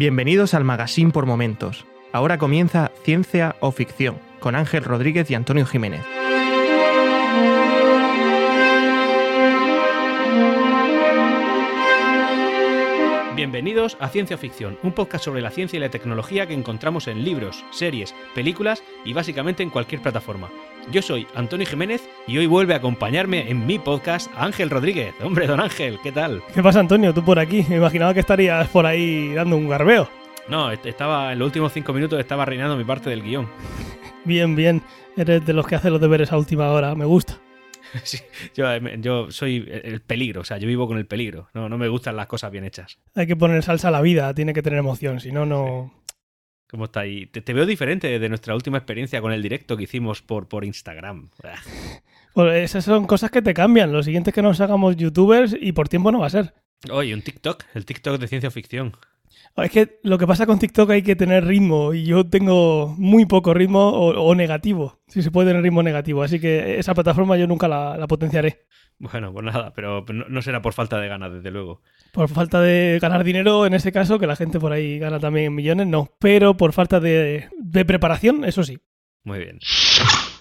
Bienvenidos al Magazine por Momentos. Ahora comienza Ciencia o Ficción con Ángel Rodríguez y Antonio Jiménez. Bienvenidos a Ciencia Ficción, un podcast sobre la ciencia y la tecnología que encontramos en libros, series, películas y básicamente en cualquier plataforma. Yo soy Antonio Jiménez y hoy vuelve a acompañarme en mi podcast Ángel Rodríguez. Hombre, don Ángel, ¿qué tal? ¿Qué pasa, Antonio? Tú por aquí. Me imaginaba que estarías por ahí dando un garbeo. No, est- estaba en los últimos cinco minutos estaba reinando mi parte del guion. Bien, bien. Eres de los que hace los deberes a última hora. Me gusta. Sí, yo, eh, yo soy el el peligro, o sea, yo vivo con el peligro. No, no me gustan las cosas bien hechas. Hay que poner salsa a la vida. Tiene que tener emoción. Si no, no. ¿Cómo está ahí? Te, te veo diferente de nuestra última experiencia con el directo que hicimos por, por Instagram. Ah, Pues esas son cosas que te cambian. Lo siguiente es que nos hagamos youtubers y por tiempo no va a ser. Oye, un TikTok, el TikTok de ciencia ficción. Es que lo que pasa con TikTok hay que tener ritmo y yo tengo muy poco ritmo o, o negativo. Si se puede tener ritmo negativo. Así que esa plataforma yo nunca la, la potenciaré. Bueno, pues nada, pero no, no será por falta de ganas, desde luego. Por falta de ganar dinero, en ese caso, que la gente por ahí gana también millones, no. Pero por falta de, de preparación, eso sí. Muy bien.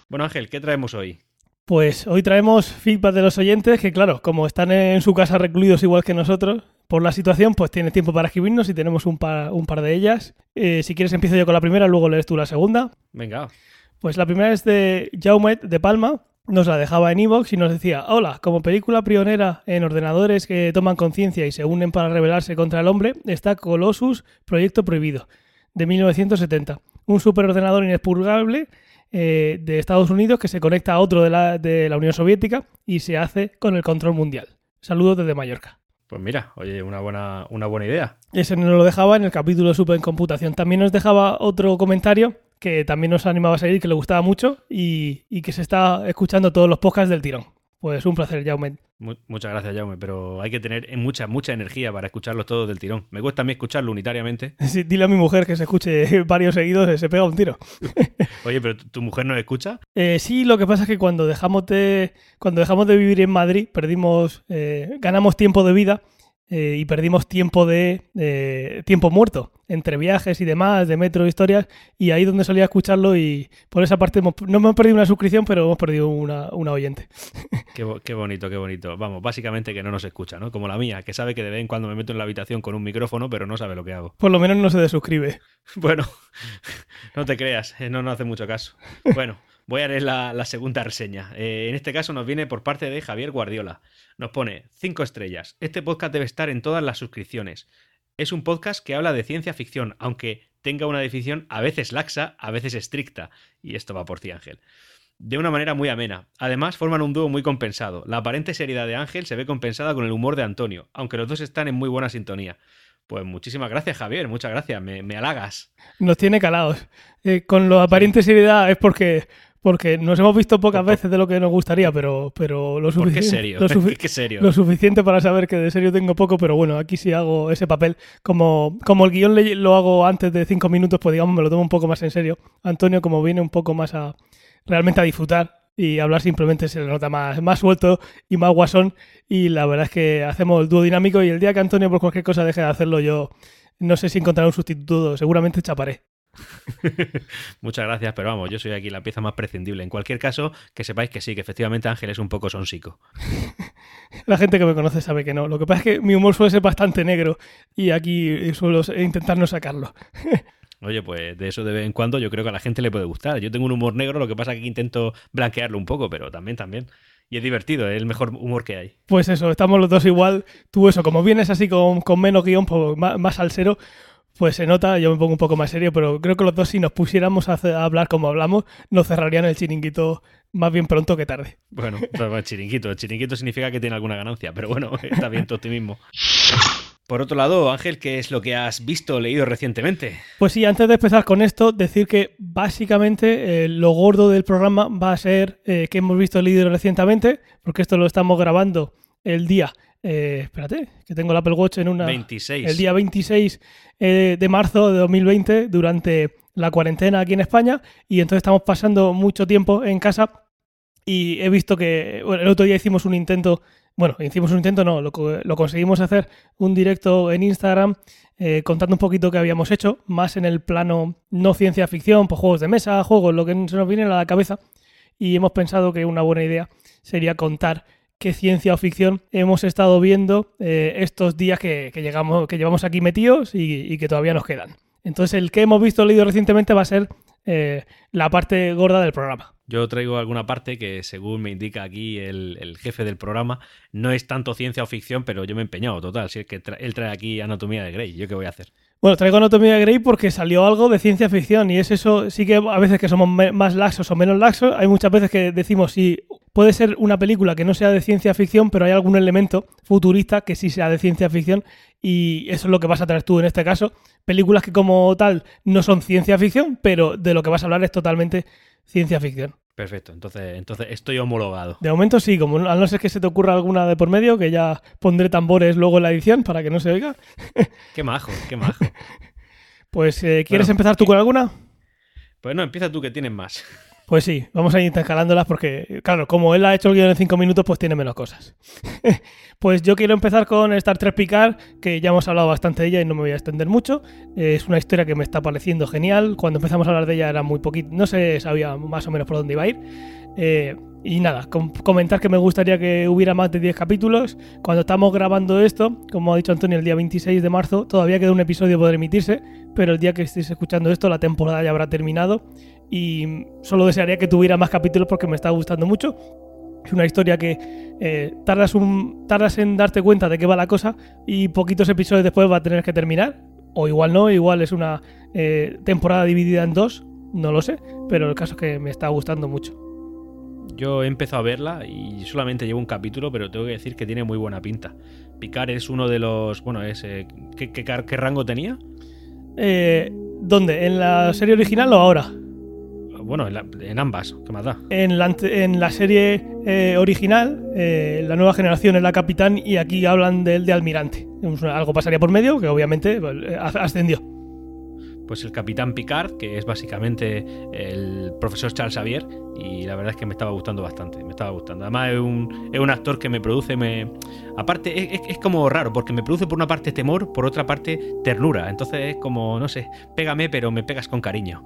Bueno, Ángel, ¿qué traemos hoy? Pues hoy traemos feedback de los oyentes que, claro, como están en su casa recluidos igual que nosotros, por la situación, pues tienen tiempo para escribirnos y tenemos un par, un par de ellas. Eh, si quieres empiezo yo con la primera, luego lees tú la segunda. Venga, Pues la primera es de Jaumet de Palma. Nos la dejaba en Evox y nos decía, hola, como película pionera en ordenadores que toman conciencia y se unen para rebelarse contra el hombre, está Colossus, Proyecto Prohibido, de 1970. Un superordenador inexpurgable eh, de Estados Unidos que se conecta a otro de la, de la Unión Soviética y se hace con el control mundial. Saludos desde Mallorca. pues mira, oye, una buena, una buena idea. Ese nos lo dejaba en el capítulo Super en Computación. También nos dejaba otro comentario que también nos animaba a seguir, que le gustaba mucho y, y que se está escuchando todos los podcasts del tirón. Pues un placer, Jaume. Mu- muchas gracias, Jaume, pero hay que tener mucha, mucha energía para escucharlos todos del tirón. Me cuesta a mí escucharlo unitariamente. Sí, dile a mi mujer que se escuche varios seguidos, se pega un tiro. Oye, pero ¿tu, tu mujer nos escucha? Eh, sí, lo que pasa es que cuando dejamos de, cuando dejamos de vivir en Madrid, perdimos, eh, ganamos tiempo de vida eh, y perdimos tiempo de eh, tiempo muerto entre viajes y demás, de metro, historias, y ahí donde solía escucharlo y por esa parte hemos- no hemos perdido una suscripción, pero hemos perdido una, una oyente. Qué, bo- qué bonito, qué bonito. Vamos, básicamente que no nos escucha, ¿no? Como la mía, que sabe que de vez en cuando me meto en la habitación con un micrófono, pero no sabe lo que hago. Por lo menos no se desuscribe. Bueno, no te creas, eh, no nos hace mucho caso. Bueno, voy a leer la, la segunda reseña. Eh, en este caso nos viene por parte de Javier Guardiola. Nos pone 5 estrellas. Este podcast debe estar en todas las suscripciones. Es un podcast que habla de ciencia ficción, aunque tenga una definición a veces laxa, a veces estricta. Y esto va por ti, Ángel. De una manera muy amena. Además, forman un dúo muy compensado. La aparente seriedad de Ángel se ve compensada con el humor de Antonio, aunque los dos están en muy buena sintonía. Pues muchísimas gracias, Javier, muchas gracias, me, me halagas. Nos tiene calados. Eh, con lo aparente seriedad es porque, porque nos hemos visto pocas veces de lo que nos gustaría, pero, pero lo suficiente. serio, lo sufi- qué serio. Lo suficiente para saber que de serio tengo poco, pero bueno, aquí sí hago ese papel. Como, como el guion lo hago antes de cinco minutos, pues digamos me lo tomo un poco más en serio. Antonio, como viene un poco más a realmente a disfrutar y hablar simplemente se le nota más, más suelto y más guasón. Y la verdad es que hacemos el dúo dinámico y el día que Antonio por cualquier cosa deje de hacerlo, yo no sé si encontraré un sustituto, seguramente chaparé. Muchas gracias, pero vamos, yo soy aquí la pieza más prescindible. En cualquier caso, que sepáis que sí, que efectivamente Ángel es un poco sonsico. La gente que me conoce sabe que no. Lo que pasa es que mi humor suele ser bastante negro y aquí suelo intentar no sacarlo. Oye, pues de eso de vez en cuando yo creo que a la gente le puede gustar. Yo tengo un humor negro, lo que pasa es que intento blanquearlo un poco, pero también, también. Y es divertido, es el mejor humor que hay. Pues eso, estamos los dos igual. Tú eso, como vienes así con, con menos guion, pues más, más salsero, pues se nota, yo me pongo un poco más serio, pero creo que los dos si nos pusiéramos a, hacer- a hablar como hablamos, nos cerrarían el chiringuito más bien pronto que tarde. Bueno, el chiringuito. El chiringuito significa que tiene alguna ganancia, pero bueno, está bien tu optimismo. Por otro lado, Ángel, ¿qué es lo que has visto o leído recientemente? Pues sí, antes de empezar con esto, decir que básicamente eh, lo gordo del programa va a ser eh, que hemos visto el líder recientemente, porque esto lo estamos grabando el día, eh, espérate, que tengo el Apple Watch en una... 26. el día 26 eh, de marzo de 2020 durante la cuarentena aquí en España y entonces estamos pasando mucho tiempo en casa y he visto que bueno, el otro día hicimos un intento Bueno, hicimos un intento, no, lo conseguimos hacer un directo en Instagram eh, contando un poquito qué habíamos hecho, más en el plano no ciencia ficción, pues juegos de mesa, juegos, lo que se nos viene a la cabeza. Y hemos pensado que una buena idea sería contar qué ciencia o ficción hemos estado viendo eh, estos días que, llegamos, que llevamos aquí metidos y, que todavía nos quedan. Entonces, el que hemos visto leído recientemente va a ser eh, la parte gorda del programa. Yo traigo alguna parte que, según me indica aquí el, jefe del programa, no es tanto ciencia o ficción, pero yo me he empeñado, total. Si es que él trae aquí Anatomía de Grey, ¿yo qué voy a hacer? Bueno, traigo Anatomía de Grey porque salió algo de ciencia ficción y es eso, sí que a veces que somos más laxos o menos laxos, hay muchas veces que decimos si puede ser una película que no sea de ciencia ficción, pero hay algún elemento futurista que sí sea de ciencia ficción y eso es lo que vas a traer tú en este caso. Películas que como tal no son ciencia ficción, pero de lo que vas a hablar es totalmente ciencia ficción. Perfecto, entonces, entonces estoy homologado. De momento sí, como a no ser que se te ocurra alguna de por medio, que ya pondré tambores luego en la edición para que no se oiga. qué majo, qué majo. Pues, eh, ¿quieres empezar tú con alguna? Pues no, empieza tú que tienes más. Pues sí, vamos a ir intercalándolas porque, claro, como él ha hecho el guion en cinco minutos, pues tiene menos cosas. pues yo quiero empezar con Star Trek Picard, que ya hemos hablado bastante de ella y no me voy a extender mucho. Es una historia que me está pareciendo genial. Cuando empezamos a hablar de ella era muy poquito, no se sabía más o menos por dónde iba a ir. Eh, y nada, comentar que me gustaría que hubiera más de 10 capítulos. Cuando estamos grabando esto, como ha dicho Antonio, el día 26 de marzo, todavía queda un episodio por emitirse, pero el día que estéis escuchando esto, la temporada ya habrá terminado y solo desearía que tuviera más capítulos porque me está gustando mucho. Es una historia que eh, tardas, un, tardas en darte cuenta de qué va la cosa y poquitos episodios después va a tener que terminar. O igual no, igual es una eh, temporada dividida en dos, no lo sé, pero el caso es que me está gustando mucho. Yo he empezado a verla y solamente llevo un capítulo, pero tengo que decir que tiene muy buena pinta. Picard es uno de los. Bueno, es, eh, ¿qué, qué, rango tenía? ¿Dónde? ¿En la serie original o ahora? Bueno, en, ambas, ¿qué más da? En la, en la serie eh, original, eh, la nueva generación es la capitán y aquí hablan de él de almirante. Algo pasaría por medio que obviamente pues, eh, ascendió. Pues el capitán Picard, que es básicamente el profesor Charles Xavier, y la verdad es que me estaba gustando bastante, me estaba gustando. Además es un, es un actor que me produce, me... aparte es, es, como raro, porque me produce por una parte temor, por otra parte ternura, entonces es como, no sé, pégame pero me pegas con cariño.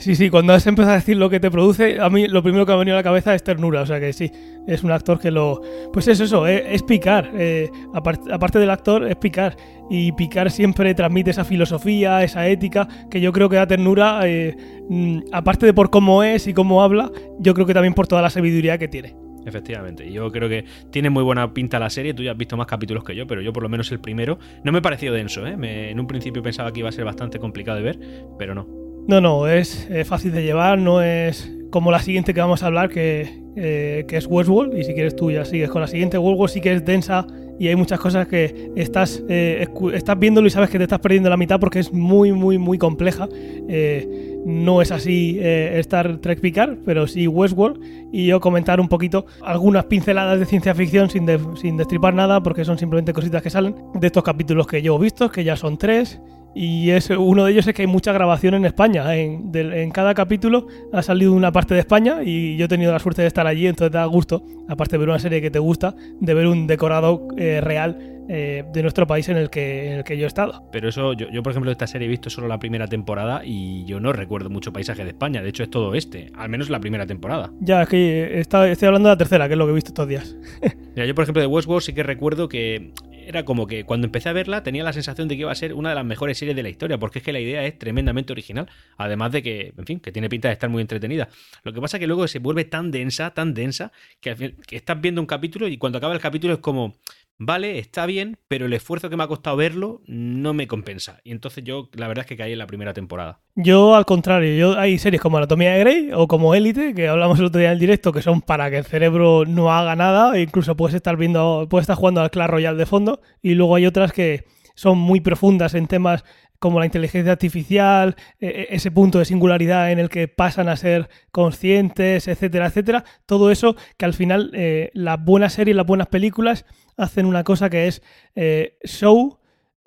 Sí, sí, cuando has empezado a decir lo que te produce, a mí lo primero que me ha venido a la cabeza es ternura, o sea que sí, es un actor que lo... Pues es eso, eh, es, picar, eh, aparte, del actor es picar, y picar siempre transmite esa filosofía, esa ética, que yo creo que da ternura, eh, mm, aparte de por cómo es y cómo habla, yo creo que también por toda la sabiduría que tiene. Efectivamente, yo creo que tiene muy buena pinta la serie. Tú ya has visto más capítulos que yo, pero yo por lo menos el primero no me ha parecido denso. ¿eh? en un principio pensaba que iba a ser bastante complicado de ver, pero no. No, no, es fácil de llevar, no es como la siguiente que vamos a hablar, que, eh, que es Westworld, y si quieres tú ya sigues con la siguiente. Westworld sí que es densa y hay muchas cosas que estás, eh, estás viéndolo y sabes que te estás perdiendo la mitad porque es muy, muy, muy compleja. Eh, no es así Star Trek Picard, pero sí Westworld, y yo comentar un poquito algunas pinceladas de ciencia ficción sin, sin destripar nada, porque son simplemente cositas que salen de estos capítulos que yo he visto, que ya son tres y es, uno de ellos es que hay mucha grabación en España. En, en, cada capítulo ha salido una parte de España y yo he tenido la suerte de estar allí, entonces da gusto, aparte de ver una serie que te gusta, de ver un decorado eh, real eh, de nuestro país en el, que, en el que yo he estado. Pero eso, yo, yo, por ejemplo de esta serie he visto solo la primera temporada y yo no recuerdo mucho paisaje de España, de hecho es todo este, al menos la primera temporada. Ya, es que estoy hablando de la tercera, que es lo que he visto estos días. Mira, yo por ejemplo de Westworld sí que recuerdo que era como que cuando empecé a verla tenía la sensación de que iba a ser una de las mejores series de la historia, porque es que la idea es tremendamente original, además de que, en fin, que tiene pinta de estar muy entretenida. Lo que pasa es que luego se vuelve tan densa, tan densa, que, al fin, que estás viendo un capítulo y cuando acaba el capítulo es como, vale, está bien, pero el esfuerzo que me ha costado verlo no me compensa. Y entonces yo, la verdad es que caí en la primera temporada. Yo, al contrario, yo hay series como Anatomía de Grey o como Élite, que hablamos el otro día en el directo, que son para que el cerebro no haga nada, e incluso puedes estar viendo, puedes estar jugando al Clash Royale de fondo, y luego hay otras que son muy profundas en temas como la inteligencia artificial, e, e, ese punto de singularidad en el que pasan a ser conscientes, etcétera, etcétera. Todo eso que al final eh, las buenas series, las buenas películas hacen una cosa que es eh, show,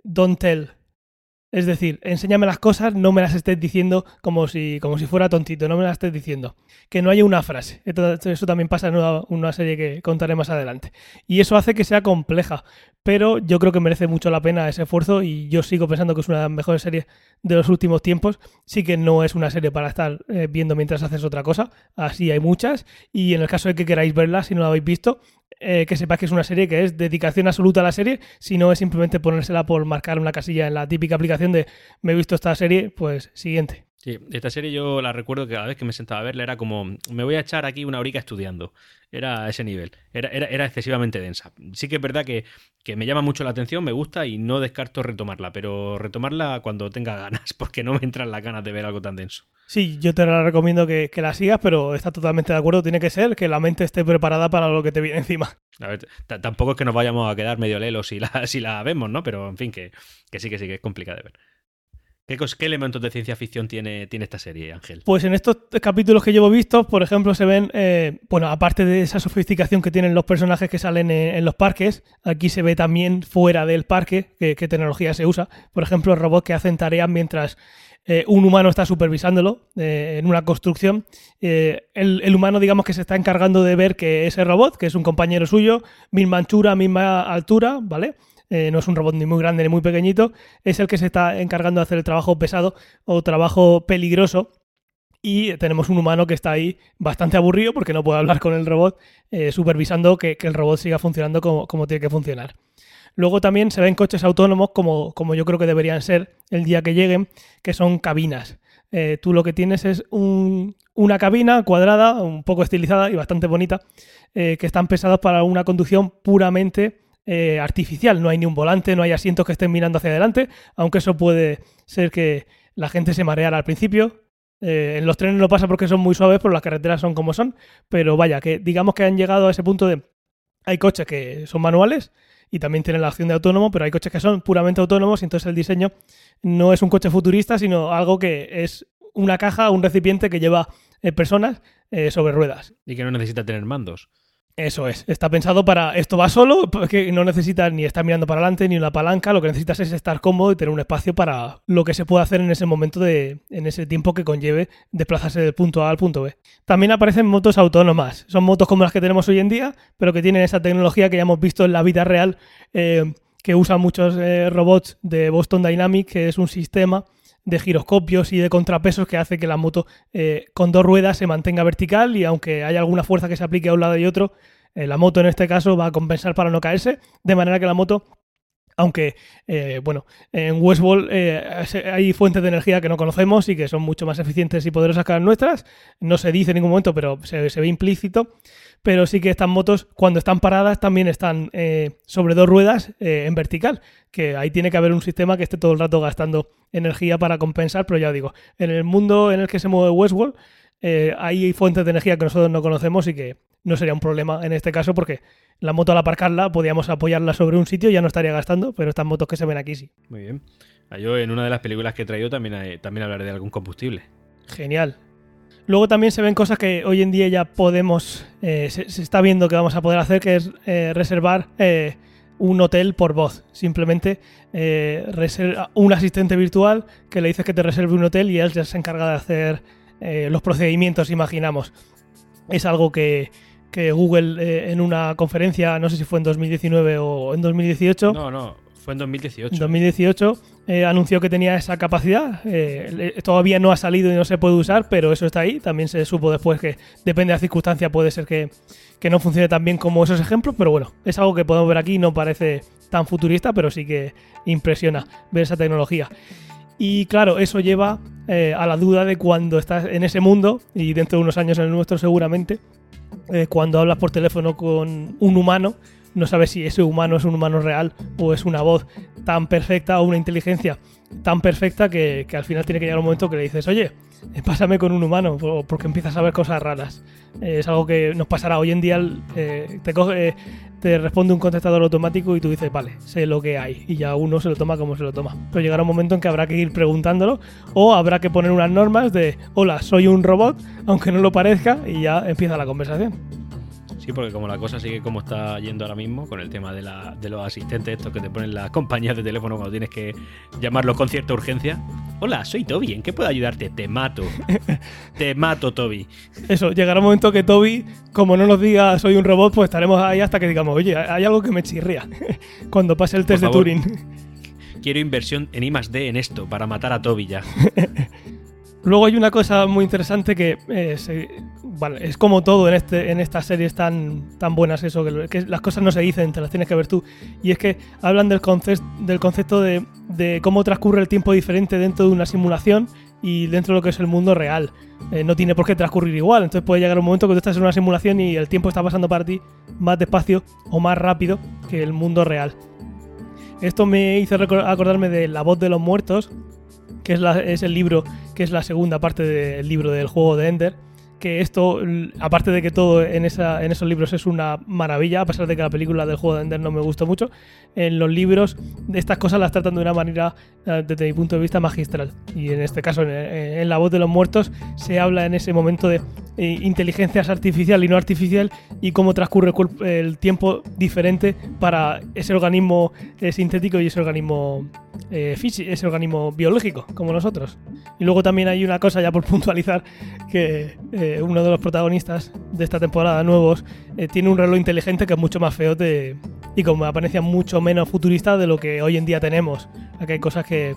don't tell. Es decir, enséñame las cosas, no me las estés diciendo como si, como si fuera tontito, no me las estés diciendo. Que no haya una frase. Eso también pasa en una, serie que contaré más adelante. Y eso hace que sea compleja, pero yo creo que merece mucho la pena ese esfuerzo y yo sigo pensando que es una de las mejores series de los últimos tiempos. Sí que no es una serie para estar eh, viendo mientras haces otra cosa, así hay muchas. Y en el caso de que queráis verla, si no la habéis visto, eh, que sepáis que es una serie que es dedicación absoluta a la serie, si no es simplemente ponérsela por marcar una casilla en la típica aplicación de me he visto esta serie, pues siguiente. Sí, esta serie yo la recuerdo que cada vez que me sentaba a verla era como, me voy a echar aquí una horica estudiando. Era a ese nivel, era, era, excesivamente densa. Sí que es verdad que, que, me llama mucho la atención, me gusta y no descarto retomarla, pero retomarla cuando tenga ganas, porque no me entran las ganas de ver algo tan denso. Sí, yo te la recomiendo que, la sigas, pero está totalmente de acuerdo. Tiene que ser que la mente esté preparada para lo que te viene encima. A ver, tampoco es que nos vayamos a quedar medio lelos si la, si la vemos, ¿no? Pero en fin, que, que sí, que sí, que es complicada de ver. ¿Qué, ¿Qué, elementos de ciencia ficción tiene, tiene esta serie, Ángel? Pues en estos capítulos que llevo vistos, por ejemplo, se ven, eh, bueno, aparte de esa sofisticación que tienen los personajes que salen en, los parques, aquí se ve también fuera del parque qué, tecnología se usa. Por ejemplo, robots que hacen tareas mientras eh, un humano está supervisándolo eh, en una construcción. El, el, humano, digamos que se está encargando de ver que ese robot, que es un compañero suyo, misma anchura, misma altura, ¿vale? Eh, no es un robot ni muy grande ni muy pequeñito, es el que se está encargando de hacer el trabajo pesado o trabajo peligroso. Y tenemos un humano que está ahí bastante aburrido porque no puede hablar con el robot, eh, supervisando que, el robot siga funcionando como, tiene que funcionar. Luego también se ven coches autónomos como, como yo creo que deberían ser el día que lleguen, que son cabinas. Eh, tú lo que tienes es una cabina cuadrada, un poco estilizada y bastante bonita, que están pesados para una conducción puramente eh, artificial. No hay ni un volante, no hay asientos que estén mirando hacia adelante, aunque eso puede ser que la gente se mareara al principio. Eh, en los trenes no pasa porque son muy suaves, pero las carreteras son como son. Pero vaya, que digamos que han llegado a ese punto de... Hay coches que son manuales y también tienen la opción de autónomo, pero hay coches que son puramente autónomos y entonces el diseño no es un coche futurista, sino algo que es una caja, un recipiente que lleva eh, personas sobre ruedas. Y que no necesita tener mandos. Eso es, está pensado para esto va solo, porque no necesitas ni estar mirando para adelante ni una palanca, lo que necesitas es estar cómodo y tener un espacio para lo que se puede hacer en ese momento de en ese tiempo que conlleve desplazarse del punto A al punto B. También aparecen motos autónomas, son motos como las que tenemos hoy en día, pero que tienen esa tecnología que ya hemos visto en la vida real eh, que usan muchos eh, robots de Boston Dynamics, que es un sistema de giroscopios y de contrapesos que hace que la moto eh, con dos ruedas se mantenga vertical y aunque haya alguna fuerza que se aplique a un lado y otro, eh, la moto en este caso va a compensar para no caerse, de manera que la moto aunque, eh, bueno, en Westworld hay fuentes de energía que no conocemos y que son mucho más eficientes y poderosas que las nuestras. No se dice en ningún momento, pero se, ve implícito. Pero sí que estas motos cuando están paradas también están eh, sobre dos ruedas eh, en vertical, que ahí tiene que haber un sistema que esté todo el rato gastando energía para compensar, pero ya digo, en el mundo en el que se mueve Westworld eh, hay fuentes de energía que nosotros no conocemos y que no sería un problema en este caso porque la moto al aparcarla podíamos apoyarla sobre un sitio y ya no estaría gastando, pero estas motos que se ven aquí sí. Muy bien. Ah, yo en una de las películas que he traído también, también hablaré de algún combustible. Genial. Luego también se ven cosas que hoy en día ya podemos, eh, se, está viendo que vamos a poder hacer, que es eh, reservar eh, un hotel por voz. Simplemente un asistente virtual que le dices que te reserve un hotel y él ya se encarga de hacer los procedimientos, imaginamos. Es algo que, que Google en una conferencia, no sé si fue en 2019 o en 2018. No, no, fue en 2018. 2018 eh, anunció que tenía esa capacidad. Eh, todavía no ha salido y no se puede usar, pero eso está ahí. También se supo después que depende de la circunstancia, puede ser que, no funcione tan bien como esos ejemplos, pero bueno, es algo que podemos ver aquí. No parece tan futurista, pero sí que impresiona ver esa tecnología. Y claro, eso lleva eh, a la duda de cuando estás en ese mundo, y dentro de unos años en el nuestro seguramente, cuando hablas por teléfono con un humano, no sabes si ese humano es un humano real o es una voz tan perfecta o una inteligencia tan perfecta que, al final tiene que llegar un momento que le dices, oye, pásame con un humano, porque empiezas a ver cosas raras. Eh, es algo que nos pasará hoy en día. Eh, te, coge, te responde un contestador automático y tú dices, vale, sé lo que hay. Y ya uno se lo toma como se lo toma. Pero llegará un momento en que habrá que ir preguntándolo o habrá que poner unas normas de, hola, soy un robot, aunque no lo parezca, y ya empieza la conversación. Sí, porque como la cosa sigue como está yendo ahora mismo, con el tema de, la, de los asistentes estos que te ponen las compañías de teléfono cuando tienes que llamarlos con cierta urgencia. Hola, soy Toby, ¿en qué puedo ayudarte? Te mato. te mato, Toby. Eso, llegará un momento que Toby, como no nos diga soy un robot, pues estaremos ahí hasta que digamos, oye, hay algo que me chirría cuando pase el test de Turing. Quiero inversión en I D en esto, para matar a Toby ya. Luego hay una cosa muy interesante que es, es como todo en, este, en estas series tan, buenas, eso, que, las cosas no se dicen, te las tienes que ver tú. Y es que hablan del, del concepto de, cómo transcurre el tiempo diferente dentro de una simulación y dentro de lo que es el mundo real. Eh, no tiene por qué transcurrir igual, entonces puede llegar un momento que tú estás en una simulación y el tiempo está pasando para ti más despacio o más rápido que el mundo real. Esto me hizo acordarme de La voz de los muertos, que es, el libro, que es la segunda parte del libro del juego de Ender que esto, aparte de que todo en, esos libros es una maravilla, a pesar de que la película del juego de Ender no me gustó mucho, en los libros estas cosas las tratan de una manera, eh, desde mi punto de vista, magistral. Y en este caso, en, La voz de los muertos, se habla en ese momento de eh, inteligencia artificial y no artificial y cómo transcurre el, tiempo diferente para ese organismo eh, sintético y ese organismo físico, ese organismo biológico, como nosotros. Y luego también hay una cosa, ya por puntualizar, que uno de los protagonistas de esta temporada nuevos, eh, tiene un reloj inteligente que es mucho más feo de, y como apariencia mucho menos futurista de lo que hoy en día tenemos. Aquí hay cosas que,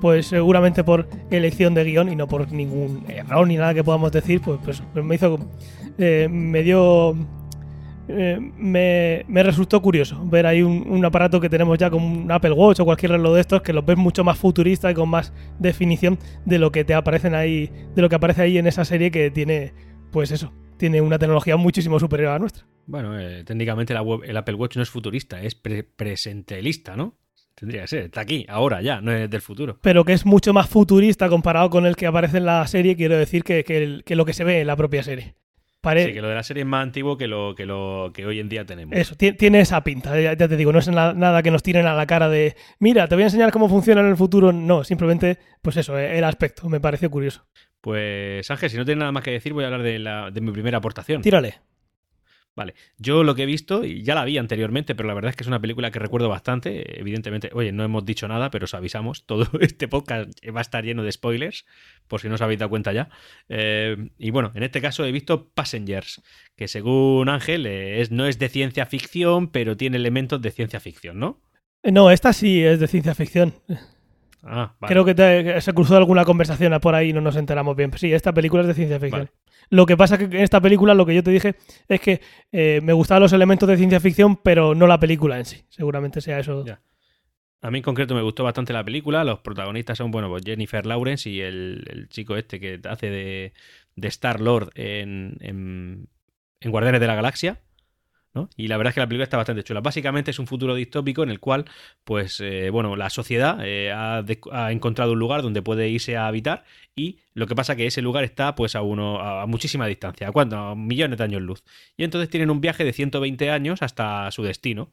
pues seguramente por elección de guion y no por ningún error ni nada que podamos decir, pues, pues, me hizo. Eh, me dio. Eh, me, resultó curioso ver ahí un, aparato que tenemos ya como un Apple Watch o cualquier reloj de estos que los ves mucho más futurista y con más definición de lo que te aparecen ahí, de lo que aparece ahí en esa serie que tiene, pues eso, tiene una tecnología muchísimo superior a la nuestra. Bueno, eh, técnicamente el Apple Watch no es futurista, es presentelista, ¿no? Tendría que ser, está aquí, ahora ya, no es del futuro. Pero que es mucho más futurista comparado con el que aparece en la serie, quiero decir que, que lo que se ve en la propia serie. Sí, que lo de la serie es más antiguo que lo que, lo que hoy en día tenemos. Eso, tiene esa pinta, ya, te digo, no es nada que nos tiren a la cara de, mira, te voy a enseñar cómo funciona en el futuro. No, simplemente, pues eso, el aspecto, me pareció curioso. Pues Ángel, si no tienes nada más que decir, voy a hablar de, la, de mi primera aportación. Tírale. Vale, yo lo que he visto, y ya la vi anteriormente, pero la verdad es que es una película que recuerdo bastante. Evidentemente, oye, no hemos dicho nada, pero os avisamos. Todo este podcast va a estar lleno de spoilers, por si no os habéis dado cuenta ya. Eh, y bueno, en este caso he visto Passengers, que según Ángel es, no es de ciencia ficción, pero tiene elementos de ciencia ficción, ¿no? No, esta sí es de ciencia ficción. Ah, Creo que se cruzó alguna conversación por ahí y no nos enteramos bien. Sí, esta película es de ciencia ficción. Lo que pasa es que en esta película lo que yo te dije es que eh, me gustaban los elementos de ciencia ficción, pero no la película en sí. Seguramente sea eso. A mí en concreto me gustó bastante la película. Los protagonistas son, bueno, pues Jennifer Lawrence y el, chico este que hace de, de Star Lord en, en, en Guardianes de la Galaxia. Y la verdad es que la película está bastante chula. Básicamente es un futuro distópico en el cual, pues, eh, bueno, la sociedad eh, ha, encontrado un lugar donde puede irse a habitar y lo que pasa que ese lugar está, pues, a, uno, a muchísima distancia. ¿A cuánto? A millones de años luz. Y entonces tienen un viaje de 120 años hasta su destino.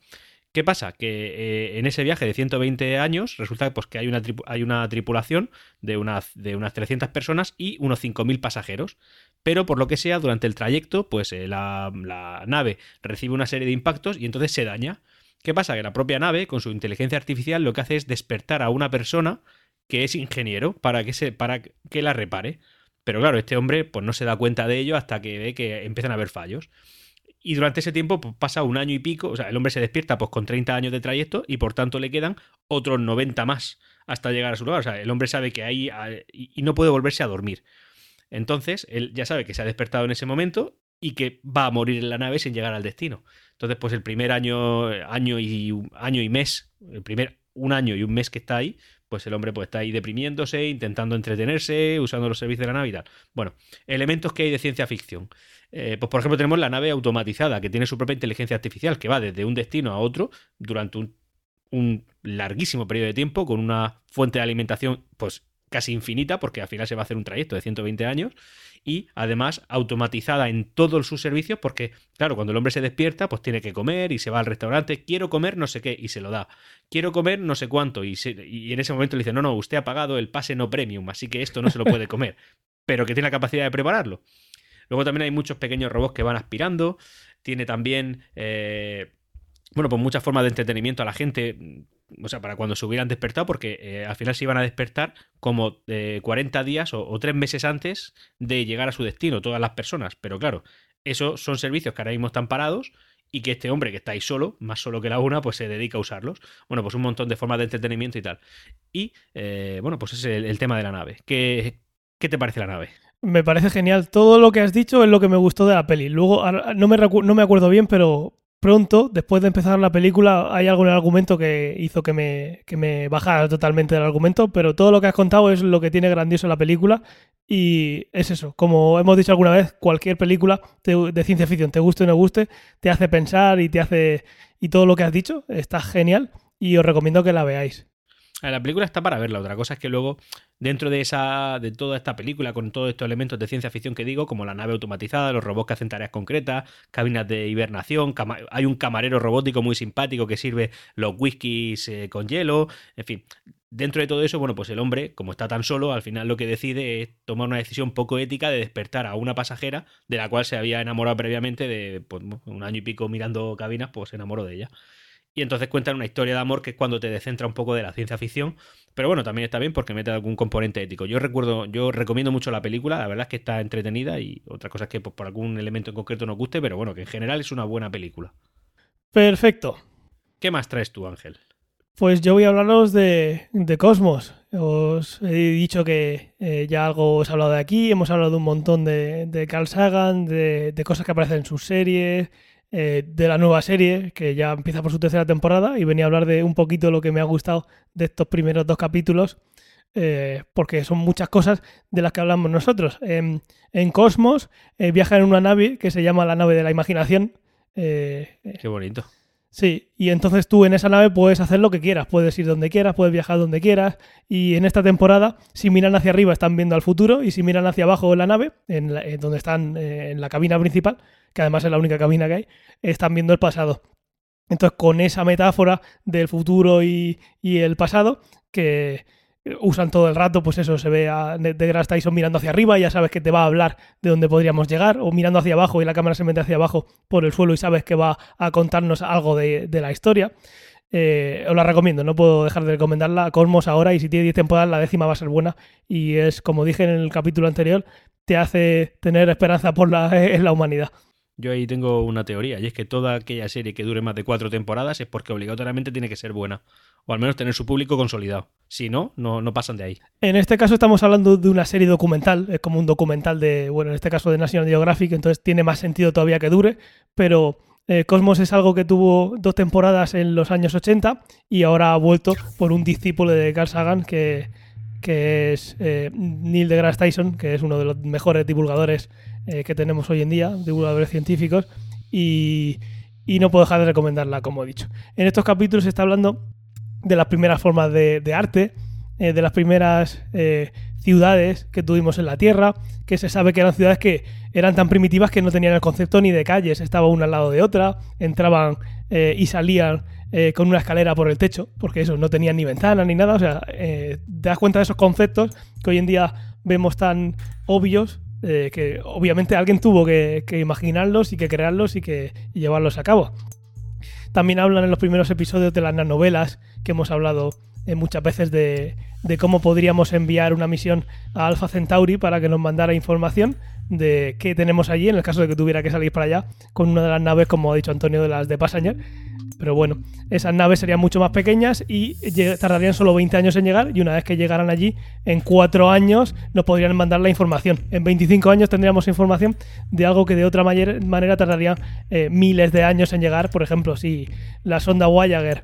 ¿Qué pasa? Que eh, en ese viaje de 120 años resulta pues, que hay una, hay una tripulación de, de unas 300 personas y unos 5.000 pasajeros. Pero por lo que sea, durante el trayecto, pues eh, la, nave recibe una serie de impactos y entonces se daña. ¿Qué pasa? Que la propia nave, con su inteligencia artificial, lo que hace es despertar a una persona que es ingeniero para que, se, para que la repare. Pero claro, este hombre pues, no se da cuenta de ello hasta que ve que empiezan a haber fallos. Y durante ese tiempo pues, pasa un año y pico, o sea, el hombre se despierta pues con 30 años de trayecto y por tanto le quedan otros 90 más hasta llegar a su lugar. O sea, el hombre sabe que ahí y no puede volverse a dormir. Entonces, él ya sabe que se ha despertado en ese momento y que va a morir en la nave sin llegar al destino. Entonces, pues el primer año, año y año y mes, el primer un año y un mes que está ahí, pues el hombre pues está ahí deprimiéndose, intentando entretenerse, usando los servicios de la nave y tal. Bueno, elementos que hay de ciencia ficción. Eh, pues por ejemplo tenemos la nave automatizada que tiene su propia inteligencia artificial que va desde un destino a otro durante un, un larguísimo periodo de tiempo con una fuente de alimentación pues casi infinita porque al final se va a hacer un trayecto de 120 años y además automatizada en todos sus servicios porque claro, cuando el hombre se despierta pues tiene que comer y se va al restaurante, quiero comer no sé qué y se lo da, quiero comer no sé cuánto y, en ese momento le dice no, no, usted ha pagado el pase no premium así que esto no se lo puede comer pero que tiene la capacidad de prepararlo. Luego también hay muchos pequeños robots que van aspirando. tiene también, eh, bueno, pues muchas formas de entretenimiento a la gente, o sea, para cuando se hubieran despertado, porque eh, al final se iban a despertar como 40 días o, o, 3 meses antes de llegar a su destino, todas las personas. Pero claro, esos son servicios que ahora mismo están parados y que este hombre que está ahí solo, más solo que la una, pues se dedica a usarlos. Bueno, pues un montón de formas de entretenimiento y tal. Y eh, bueno, pues es el, tema de la nave. ¿Qué, ¿Qué te parece la nave? Me parece genial. Todo lo que has dicho es lo que me gustó de la peli. Luego, no me, no me acuerdo bien, pero pronto, después de empezar la película, hay algo en el argumento que hizo que me, que me bajara totalmente del argumento, pero todo lo que has contado es lo que tiene grandioso la película y es eso, como hemos dicho alguna vez, cualquier película de ciencia ficción, te guste o no guste, te hace pensar y te hace... y todo lo que has dicho está genial y os recomiendo que la veáis. La película está para verla. Otra cosa es que luego, dentro de esa, de toda esta película, con todos estos elementos de ciencia ficción que digo, como la nave automatizada, los robots que hacen tareas concretas, cabinas de hibernación, hay un camarero robótico muy simpático que sirve los whiskies eh, con hielo, en fin. Dentro de todo eso, bueno, pues el hombre, como está tan solo, al final lo que decide es tomar una decisión poco ética de despertar a una pasajera de la cual se había enamorado previamente de pues, un año y pico mirando cabinas, pues se enamoró de ella. Y entonces cuentan una historia de amor que es cuando te descentra un poco de la ciencia ficción. Pero bueno, también está bien porque mete algún componente ético. Yo recuerdo, yo recomiendo mucho la película, la verdad es que está entretenida y otra cosa es que pues, por algún elemento en concreto nos guste, pero bueno, que en general es una buena película. Perfecto. ¿Qué más traes tú, Ángel? Pues yo voy a hablaros de, Cosmos. Os he dicho que eh, ya algo os he hablado de aquí, hemos hablado de un montón de, de Carl Sagan, de, de cosas que aparecen en sus series, eh, de la nueva serie, que ya empieza por su tercera temporada, y venía a hablar de un poquito lo que me ha gustado de estos primeros dos capítulos, eh, porque son muchas cosas de las que hablamos nosotros. en Cosmos eh, viajan en una nave que se llama la nave de la imaginación. Qué bonito. Sí, y entonces tú en esa nave puedes hacer lo que quieras, puedes ir donde quieras, puedes viajar donde quieras, y en esta temporada, si miran hacia arriba están viendo al futuro, y si miran hacia abajo en la nave, en, donde están en la cabina principal, que además es la única cabina que hay, están viendo el pasado. Entonces, con esa metáfora del futuro y, el pasado, que usan todo el rato, pues eso, se ve a deGrasse Tyson mirando hacia arriba, ya sabes que te va a hablar de dónde podríamos llegar, o mirando hacia abajo y la cámara se mete hacia abajo por el suelo y sabes que va a contarnos algo de, la historia. Eh, os la recomiendo, no puedo dejar de recomendarla. Cosmos ahora, y si tiene 10 temporadas, la décima va a ser buena. Y es, como dije en el capítulo anterior, te hace tener esperanza por la, en la humanidad. Yo ahí tengo una teoría, y es que toda aquella serie que dure más de cuatro temporadas es porque obligatoriamente tiene que ser buena, o al menos tener su público consolidado. Si no, no, no pasan de ahí. En este caso estamos hablando de una serie documental, es como un documental de, bueno, en este caso de National Geographic, entonces tiene más sentido todavía que dure, pero eh, Cosmos es algo que tuvo dos temporadas en los años 80 y ahora ha vuelto por un discípulo de Carl Sagan que, que es eh, Neil deGrasse Tyson, que es uno de los mejores divulgadores eh, que tenemos hoy en día, divulgadores científicos, y, no puedo dejar de recomendarla, como he dicho. En estos capítulos se está hablando de las primeras formas de, arte, eh, de las primeras eh, ciudades que tuvimos en la Tierra, que se sabe que eran ciudades que eran tan primitivas que no tenían el concepto ni de calles, estaba una al lado de otra, entraban y salían con una escalera por el techo, porque eso, no tenían ni ventana ni nada, o sea, te das cuenta de esos conceptos que hoy en día vemos tan obvios eh, que obviamente alguien tuvo que, imaginarlos y que crearlos y que llevarlos a cabo. También hablan en los primeros episodios de las nanovelas que hemos hablado eh, muchas veces de, de, cómo podríamos enviar una misión a Alpha Centauri para que nos mandara información de qué tenemos allí en el caso de que tuviera que salir para allá con una de las naves, como ha dicho Antonio, de las de Passenger. Pero bueno, esas naves serían mucho más pequeñas y tardarían solo 20 años en llegar y una vez que llegaran allí, en 4 años nos podrían mandar la información. En 25 años tendríamos información de algo que de otra manera tardaría eh, miles de años en llegar. Por ejemplo, si la sonda Voyager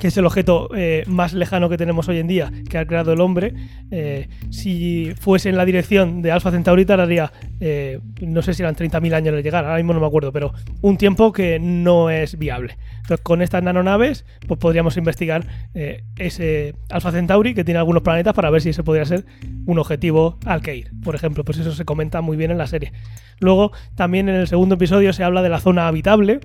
que es el objeto eh, más lejano que tenemos hoy en día, que ha creado el hombre, eh, si fuese en la dirección de Alpha Centauri tardaría, eh, no sé si eran 30.000 años de llegar, ahora mismo no me acuerdo, pero un tiempo que no es viable. Entonces, con estas nanonaves, pues podríamos investigar ese Alpha Centauri, que tiene algunos planetas, para ver si ese podría ser un objetivo al que ir. Por ejemplo, pues eso se comenta muy bien en la serie. Luego, también en el segundo episodio se habla de la zona habitable.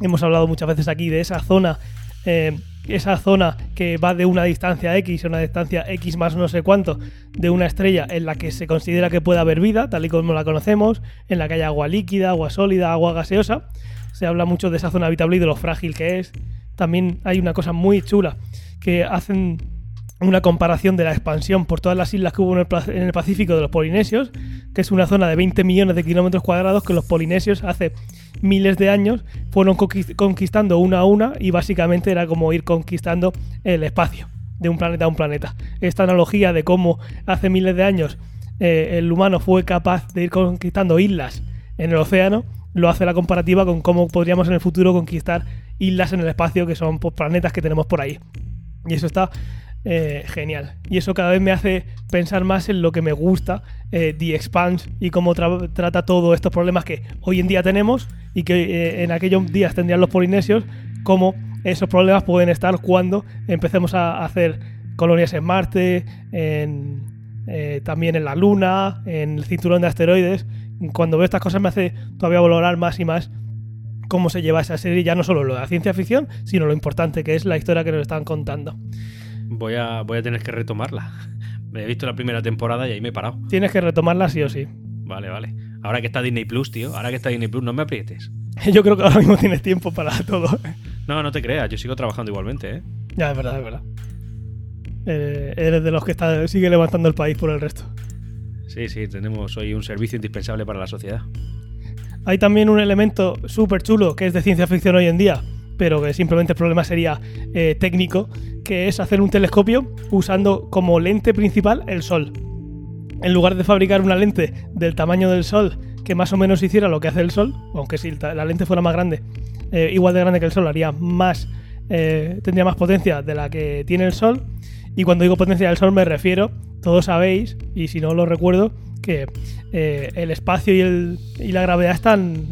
Hemos hablado muchas veces aquí de esa zona eh, esa zona que va de una distancia X a una distancia X más no sé cuánto de una estrella en la que se considera que puede haber vida, tal y como la conocemos, en la que hay agua líquida, agua sólida, agua gaseosa. Se habla mucho de esa zona habitable y de lo frágil que es. También hay una cosa muy chula que hacen una comparación de la expansión por todas las islas que hubo en el, Pacífico de los polinesios, que es una zona de 20 millones de kilómetros cuadrados que los polinesios hace miles de años fueron conquistando una a una y básicamente era como ir conquistando el espacio de un planeta a un planeta. Esta analogía de cómo hace miles de años eh, el humano fue capaz de ir conquistando islas en el océano, lo hace la comparativa con cómo podríamos en el futuro conquistar islas en el espacio que son pues, planetas que tenemos por ahí. Y eso está eh, genial. Y eso cada vez me hace pensar más en lo que me gusta eh, The Expanse y cómo trata todos estos problemas que hoy en día tenemos y que eh, en aquellos días tendrían los polinesios, cómo esos problemas pueden estar cuando empecemos a hacer colonias en Marte, también en la Luna, en el cinturón de asteroides. Cuando veo estas cosas me hace todavía valorar más y más cómo se lleva esa serie, ya no solo lo de la ciencia ficción, sino lo importante que es la historia que nos están contando voy a, voy a tener que retomarla. Me he visto la primera temporada y ahí me he parado. Tienes que retomarla sí o sí. Vale, vale. Ahora que está Disney Plus, tío. Ahora que está Disney Plus, no me aprietes. Yo creo que ahora mismo tienes tiempo para todo. No, no te creas. Yo sigo trabajando igualmente, ¿eh? Ya, es verdad, es verdad. Eh, eres de los que está, sigue levantando el país por el resto. Sí, sí, tenemos hoy un servicio indispensable para la sociedad. Hay también un elemento súper chulo que es de ciencia ficción hoy en día, pero que simplemente el problema sería eh, técnico, que es hacer un telescopio usando como lente principal el Sol. En lugar de fabricar una lente del tamaño del Sol que más o menos hiciera lo que hace el Sol, aunque si la lente fuera más grande, eh, igual de grande que el Sol, haría más, eh, tendría más potencia de la que tiene el Sol. Y cuando digo potencia del Sol me refiero, todos sabéis, y si no lo recuerdo, que el espacio y, y, la gravedad están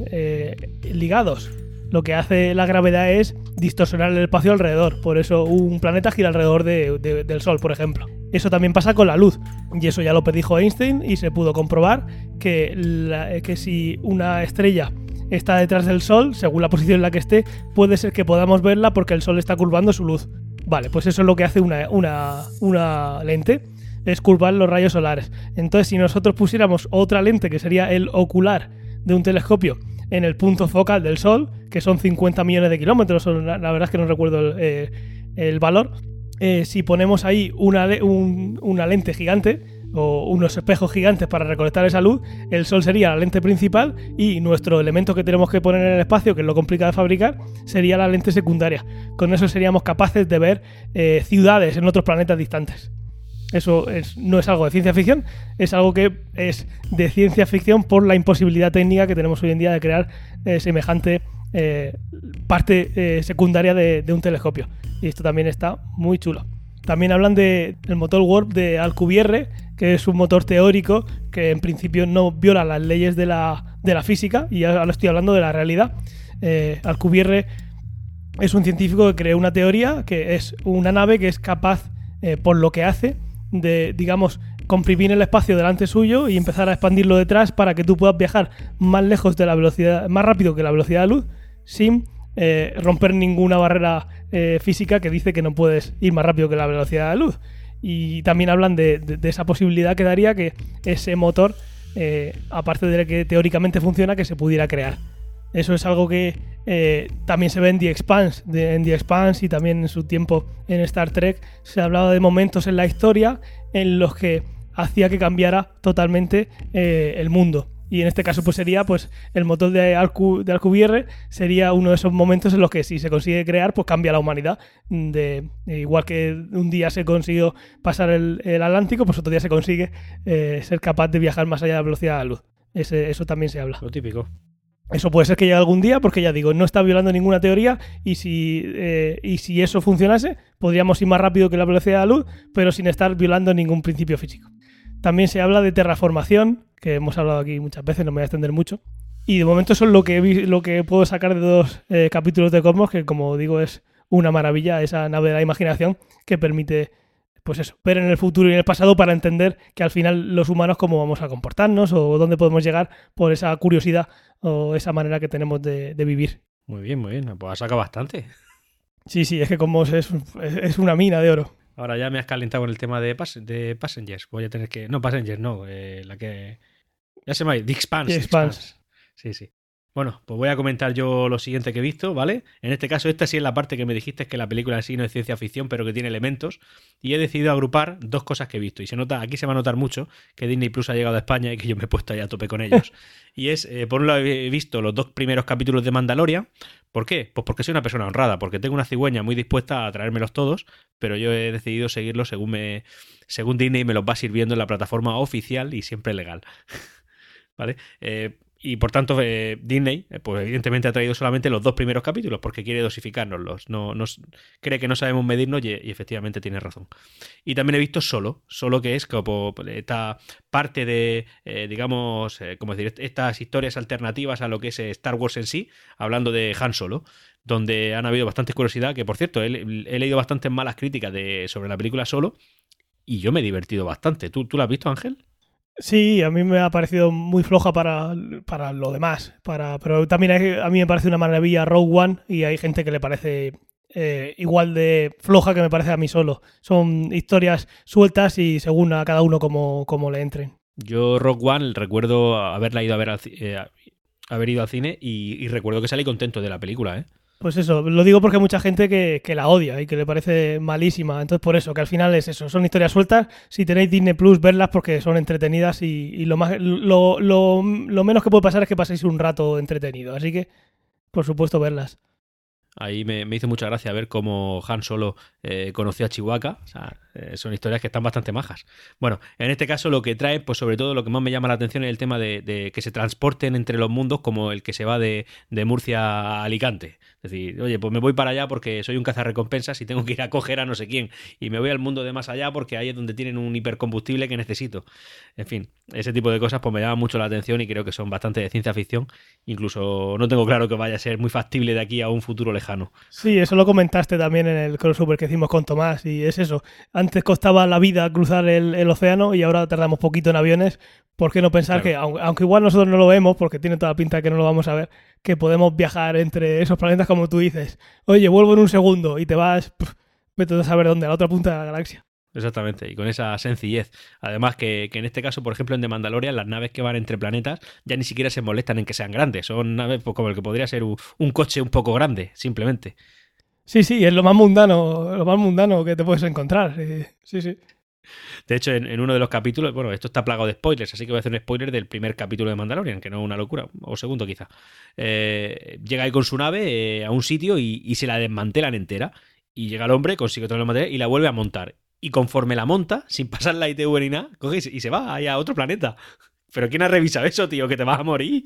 ligados lo que hace la gravedad es distorsionar el espacio alrededor. Por eso un planeta gira alrededor del Sol, por ejemplo. Eso también pasa con la luz. Y eso ya lo predijo Einstein y se pudo comprobar que, que si una estrella está detrás del Sol, según la posición en la que esté, puede ser que podamos verla porque el Sol está curvando su luz. Vale, pues eso es lo que hace una, una, una lente, es curvar los rayos solares. Entonces, si nosotros pusiéramos otra lente, que sería el ocular de un telescopio, en el punto focal del Sol, que son 50 millones de kilómetros, la, verdad es que no recuerdo el, eh, valor. Eh, si ponemos ahí una, lente gigante o unos espejos gigantes para recolectar esa luz, el Sol sería la lente principal y nuestro elemento que tenemos que poner en el espacio, que es lo complicado de fabricar, sería la lente secundaria. Con eso seríamos capaces de ver eh, ciudades en otros planetas distantes. Eso no es algo de ciencia ficción, es algo que es de ciencia ficción por la imposibilidad técnica que tenemos hoy en día de crear eh, semejante eh, parte eh, secundaria de, un telescopio. Y esto también está muy chulo. También hablan del motor Warp de Alcubierre, que es un motor teórico que en principio no viola las leyes de la, de la física, y ahora estoy hablando de la realidad. Alcubierre es un científico que creó una teoría que es una nave que es capaz, por lo que hace, de, digamos, comprimir el espacio delante suyo y empezar a expandirlo detrás para que tú puedas viajar más lejos de la velocidad, más rápido que la velocidad de luz, sin eh, romper ninguna barrera eh, física que dice que no puedes ir más rápido que la velocidad de luz. Y también hablan de, esa posibilidad que daría que ese motor, eh, aparte de que teóricamente funciona, que se pudiera crear. Eso es algo que eh, también se ve en The Expanse. en The Expanse y también en su tiempo en Star Trek se hablaba de momentos en la historia en los que hacía que cambiara totalmente eh, el mundo. Y en este caso pues sería pues el motor de, Alcubierre sería uno de esos momentos en los que si se consigue crear pues cambia la humanidad. De, igual que un día se consiguió pasar el, Atlántico, pues otro día se consigue eh, ser capaz de viajar más allá de la velocidad de la luz. eso también se habla. Lo típico. Eso puede ser que llegue algún día, porque ya digo, no está violando ninguna teoría y si, eh, y si eso funcionase, podríamos ir más rápido que la velocidad de la luz, pero sin estar violando ningún principio físico. También se habla de terraformación, que hemos hablado aquí muchas veces, no me voy a extender mucho. Y de momento eso es lo que, lo que puedo sacar de dos eh, capítulos de Cosmos, que como digo es una maravilla, esa nave de la imaginación que permite pues eso, ver en el futuro y en el pasado para entender que al final los humanos cómo vamos a comportarnos o dónde podemos llegar por esa curiosidad o esa manera que tenemos de, vivir. Muy bien, muy bien. Pues ha sacado bastante. Sí, sí, es que como es, es, una mina de oro. Ahora ya me has calentado con el tema de, pas- de Passengers. Voy a tener que. No, Passengers, no. eh, la que. Ya se me ha ido. The Expanse. The The Expanse. Expanse. Sí, sí. Bueno, pues voy a comentar yo lo siguiente que he visto, ¿vale? En este caso, esta sí es la parte que me dijiste que la película en sí no es ciencia ficción, pero que tiene elementos. Y he decidido agrupar dos cosas que he visto. Y se nota, aquí se va a notar mucho que Disney Plus ha llegado a España y que yo me he puesto ahí a tope con ellos. y es, eh, por un lado, he visto los dos primeros capítulos de Mandalorian. ¿Por qué? Pues porque soy una persona honrada, porque tengo una cigüeña muy dispuesta a traérmelos todos, pero yo he decidido seguirlos según me según Disney me los va sirviendo en la plataforma oficial y siempre legal. ¿Vale? Eh, y por tanto, eh, Disney, eh, pues evidentemente ha traído solamente los dos primeros capítulos porque quiere dosificárnoslos. No, nos cree que no sabemos medirnos y, y efectivamente tiene razón. Y también he visto Solo, Solo que es como esta parte de, eh, digamos, eh, como decir, estas historias alternativas a lo que es Star Wars en sí, hablando de Han Solo, donde han habido bastante curiosidad, que por cierto, he, he leído bastantes malas críticas de, sobre la película Solo y yo me he divertido bastante. ¿Tú, tú la has visto, Ángel? Sí, a mí me ha parecido muy floja para, para lo demás. Para, pero también hay- a mí me parece una maravilla Rogue One y hay gente que le parece eh, igual de floja que me parece a mí solo. Son historias sueltas y según a cada uno como, le entren. Yo Rock One recuerdo haberla ido a ver al, eh, haber ido al cine y, y recuerdo que salí contento de la película, ¿eh? Pues eso, lo digo porque hay mucha gente que, que la odia y que le parece malísima. Entonces, por eso, que al final es eso, son historias sueltas. Si tenéis Disney Plus, verlas porque son entretenidas y, lo, más, lo, lo- menos que puede pasar es que paséis un rato entretenido. Así que, por supuesto, verlas. Ahí me, me hizo mucha gracia ver cómo Han Solo eh, conoció a Chihuahua. O sea, eh, son historias que están bastante majas. Bueno, en este caso lo que trae, pues sobre todo lo que más me llama la atención es el tema de, que se transporten entre los mundos como el que se va de, Murcia a Alicante. Es decir, oye, pues me voy para allá porque soy un cazarrecompensas y tengo que ir a coger a no sé quién. Y me voy al mundo de más allá porque ahí es donde tienen un hipercombustible que necesito. En fin, ese tipo de cosas pues me llaman mucho la atención y creo que son bastante de ciencia ficción. Incluso no tengo claro que vaya a ser muy factible de aquí a un futuro lejano. Sí, eso lo comentaste también en el crossover que hicimos con Tomás. Y es eso. Antes costaba la vida cruzar el, el océano y ahora tardamos poquito en aviones. ¿Por qué no pensar Claro. que, aunque, aunque igual nosotros no lo vemos, porque tiene toda la pinta de que no lo vamos a ver, que podemos viajar entre esos planetas como tú dices? Oye, vuelvo en un segundo y te vas, pf, vete a saber dónde, a la otra punta de la galaxia. Exactamente, y con esa sencillez. Además que, que en este caso, por ejemplo, en The Mandalorian, las naves que van entre planetas ya ni siquiera se molestan en que sean grandes. Son naves pues, como el que podría ser un, un coche un poco grande, simplemente. Sí, sí, es lo más mundano, lo más mundano que te puedes encontrar. Sí, sí. De hecho, en, uno de los capítulos, bueno, esto está plagado de spoilers, así que voy a hacer un spoiler del primer capítulo de Mandalorian, que no es una locura, o segundo quizá. Eh, llega ahí con su nave eh, a un sitio y, se la desmantelan entera. Y llega el hombre, consigue todo el material y la vuelve a montar. Y conforme la monta, sin pasar la ITV ni nada, coge y se va ahí a otro planeta. Pero ¿quién ha revisado eso, tío? Que te vas a morir.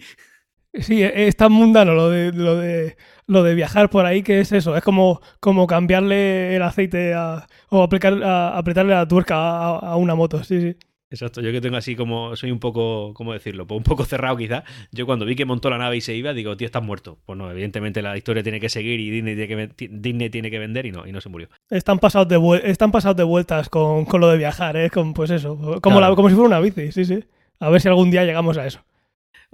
Sí, e- es tan mundano lo de, lo de, lo de viajar por ahí que es eso. Es como, como cambiarle el aceite a- o aplicar, a- apretarle la tuerca a, a una moto. Sí, sí. Exacto, yo que tengo así como, soy un poco, ¿cómo decirlo? Pues un poco cerrado quizás. Yo cuando vi que montó la nave y se iba, digo, tío, estás muerto. Pues no, evidentemente la historia tiene que seguir y Disney tiene que, ven- ti- Disney tiene que vender y no, y no se murió. Están pasados de, están pasados de vueltas con, con lo de viajar, ¿eh? Con, pues eso, como, Claro. la- como si fuera una bici, sí, sí. A ver si algún día llegamos a eso.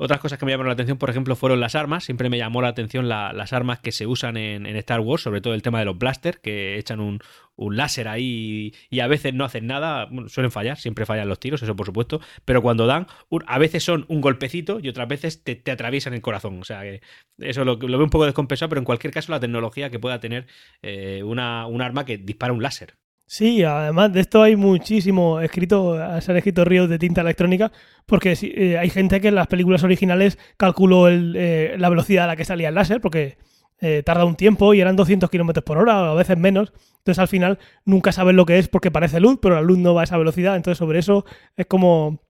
Otras cosas que me llamaron la atención, por ejemplo, fueron las armas. Siempre me llamó la atención la- las armas que se usan en, Star Wars, sobre todo el tema de los blasters, que echan un, láser ahí y, a veces no hacen nada. Suelen fallar, siempre fallan los tiros, eso por supuesto. Pero cuando dan, a veces son un golpecito y otras veces te, atraviesan el corazón. O sea, que eso lo, lo veo un poco descompensado, pero en cualquier caso, la tecnología que pueda tener eh, una, un arma que dispara un láser. Sí, además de esto hay muchísimo escrito, se han escrito ríos de tinta electrónica, porque eh, hay gente que en las películas originales calculó el, eh, la velocidad a la que salía el láser, porque eh, tarda un tiempo y eran 200 kilómetros por hora, o a veces menos. Entonces al final nunca sabes lo que es porque parece luz, pero la luz no va a esa velocidad. Entonces sobre eso es como,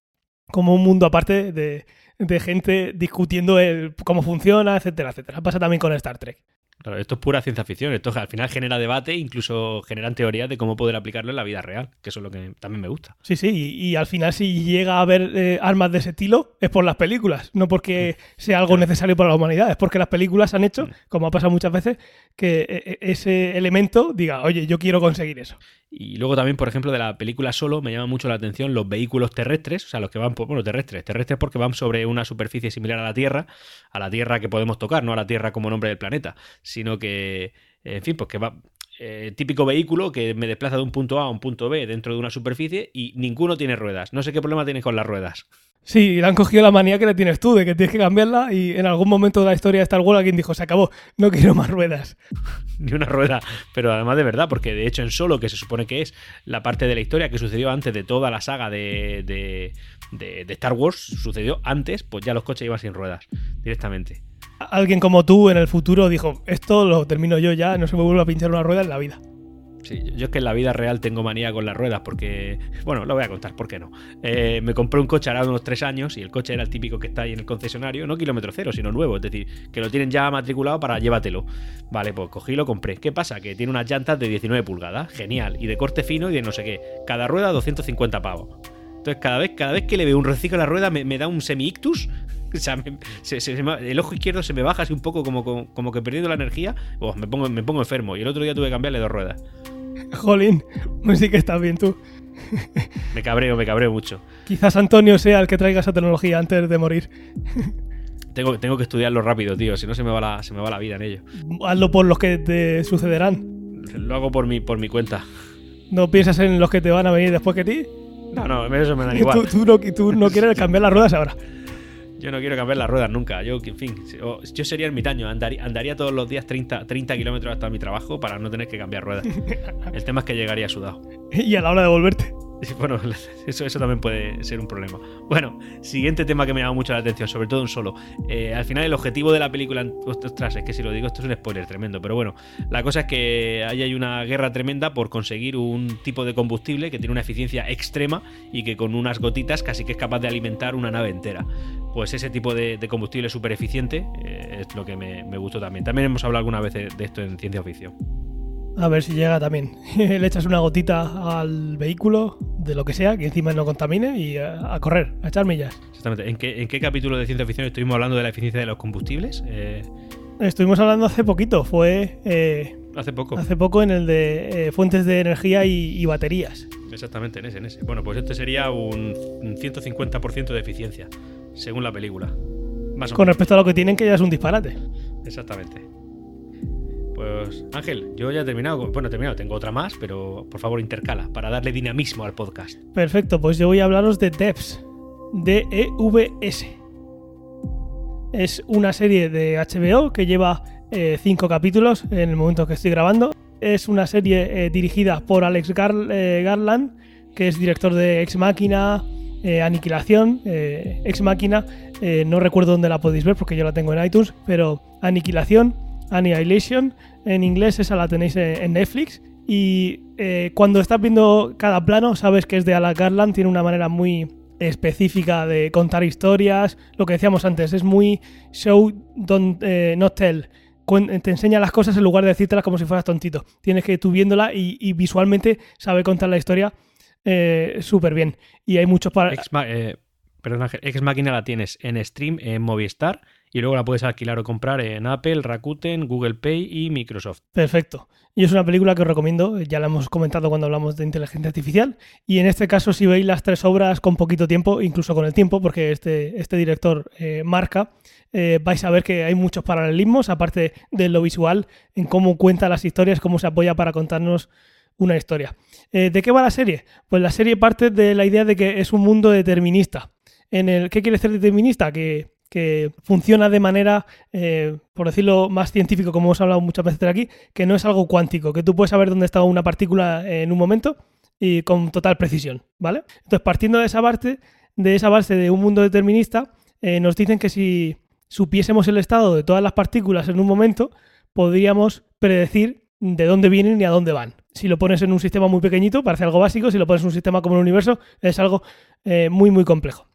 como un mundo aparte de, de gente discutiendo el, cómo funciona, etcétera, etcétera. Pasa también con Star Trek. Claro, esto es pura ciencia ficción. Esto al final genera debate, incluso generan teorías de cómo poder aplicarlo en la vida real, que eso es lo que también me gusta. Sí, sí, y, y al final si llega a haber eh, armas de ese estilo es por las películas, no porque sea algo necesario para la humanidad, es porque las películas han hecho, como ha pasado muchas veces, que eh, eh, ese elemento diga, oye, yo quiero conseguir eso. Y luego también, por ejemplo, de la película solo me llama mucho la atención los vehículos terrestres, o sea, los que van, por, bueno, terrestres, terrestres porque van sobre una superficie similar a la Tierra, a la Tierra que podemos tocar, no a la Tierra como nombre del planeta, sino que, en fin, pues que va, eh, típico vehículo que me desplaza de un punto A a un punto B dentro de una superficie y ninguno tiene ruedas. No sé qué problema tienes con las ruedas. Sí, le han cogido la manía que le tienes tú, de que tienes que cambiarla y en algún momento de la historia de Star Wars alguien dijo, se acabó, no quiero más ruedas. Ni una rueda, pero además de verdad, porque de hecho en Solo, que se supone que es la parte de la historia que sucedió antes de toda la saga de, de, de, de Star Wars, sucedió antes, pues ya los coches iban sin ruedas directamente. Alguien como tú en el futuro dijo, esto lo termino yo ya, no se me vuelve a pinchar una rueda en la vida. Yo es que en la vida real tengo manía con las ruedas porque, bueno, lo voy a contar, ¿por qué no? Eh, me compré un coche ahora unos tres años y el coche era el típico que está ahí en el concesionario, no kilómetro cero, sino nuevo, es decir, que lo tienen ya matriculado para llévatelo. Vale, pues cogí y lo compré. ¿Qué pasa? Que tiene unas llantas de 19 pulgadas, genial, y de corte fino y de no sé qué. Cada rueda 250 pavos. Entonces, cada vez, cada vez que le veo un reciclo a la rueda, me, me da un semi-ictus. O sea, me- se- se- se me- el ojo izquierdo se me baja así un poco como, como, como que perdiendo la energía. Oh, me, pongo, me pongo enfermo. Y el otro día tuve que cambiarle dos ruedas. Jolín, pues sí que estás bien tú. Me cabreo, me cabreo mucho. Quizás Antonio sea el que traiga esa tecnología antes de morir. Tengo, tengo que estudiarlo rápido, tío. Si no, se me, va la, se me va la vida en ello. Hazlo por los que te sucederán. Lo hago por mi, por mi cuenta. No piensas en los que te van a venir después que ti. No, no, eso me da Tú, igual. tú no, tú no quieres cambiar las ruedas ahora. Yo no quiero cambiar las ruedas nunca. Yo, en fin, yo, sería ermitaño. Andaría, andaría todos los días 30, 30 kilómetros hasta mi trabajo para no tener que cambiar ruedas. El tema es que llegaría sudado. Y a la hora de volverte. Bueno, eso, eso también puede ser un problema. Bueno, siguiente tema que me llama mucho la atención, sobre todo un solo. Eh, al final, el objetivo de la película. Ostras, es que si lo digo, esto es un spoiler tremendo. Pero bueno, la cosa es que ahí hay una guerra tremenda por conseguir un tipo de combustible que tiene una eficiencia extrema y que con unas gotitas casi que es capaz de alimentar una nave entera. Pues ese tipo de, de combustible súper eficiente eh, es lo que me, me gustó también. También hemos hablado alguna vez de, de esto en ciencia ficción. A ver si llega también. Le echas una gotita al vehículo, de lo que sea, que encima no contamine, y a, a correr, a echar millas. Exactamente. ¿En qué, ¿En qué capítulo de ciencia ficción estuvimos hablando de la eficiencia de los combustibles? Eh, Estuvimos hablando hace poquito, fue eh, hace poco. hace poco en el de eh, fuentes de energía y, y baterías. Exactamente, en ese, en ese. Bueno, pues este sería un un 150% de eficiencia, según la película. Más Con respecto a lo que tienen, que ya es un disparate. Exactamente. Pues Ángel, yo ya he terminado. Bueno, he terminado, tengo otra más, pero por favor intercala para darle dinamismo al podcast. Perfecto, pues yo voy a hablaros de Devs. D-E-V-S. Es una serie de HBO que lleva eh, cinco capítulos en el momento que estoy grabando. Es una serie eh, dirigida por Alex eh, Garland, que es director de Ex Máquina, eh, Aniquilación, Ex Máquina. no recuerdo dónde la podéis ver porque yo la tengo en iTunes, pero Aniquilación, Annihilation, en inglés esa la tenéis en, Netflix. Y eh, cuando estás viendo cada plano, sabes que es de Alex Garland, tiene una manera muy específica de contar historias. Lo que decíamos antes, es muy show, don't, eh, not tell. Te enseña las cosas en lugar de decírtelas como si fueras tontito. Tienes que tú viéndola y, visualmente sabe contar la historia eh, súper bien. Y hay muchos para... Ex, eh, perdón, Ángel, Ex Máquina la tienes en stream en Movistar y luego la puedes alquilar o comprar en Apple, Rakuten, Google Pay y Microsoft. Perfecto. Y es una película que os recomiendo, ya la hemos comentado cuando hablamos de inteligencia artificial. Y en este caso, si veis las tres obras con poquito tiempo, incluso con el tiempo, porque este, este director eh, marca, eh, vais a ver que hay muchos paralelismos, aparte de lo visual, en cómo cuenta las historias, cómo se apoya para contarnos una historia. Eh, ¿De qué va la serie? Pues la serie parte de la idea de que es un mundo determinista. En el, ¿Qué quiere decir determinista? Que, que funciona de manera, eh, por decirlo más científico, como hemos hablado muchas veces aquí, que no es algo cuántico, que tú puedes saber dónde está una partícula en un momento y con total precisión, ¿vale? Entonces, partiendo de esa base, de esa base de un mundo determinista, eh, nos dicen que si supiésemos el estado de todas las partículas en un momento, podríamos predecir de dónde vienen y a dónde van. Si lo pones en un sistema muy pequeñito, parece algo básico, si lo pones en un sistema como el universo, es algo eh, muy, muy complejo.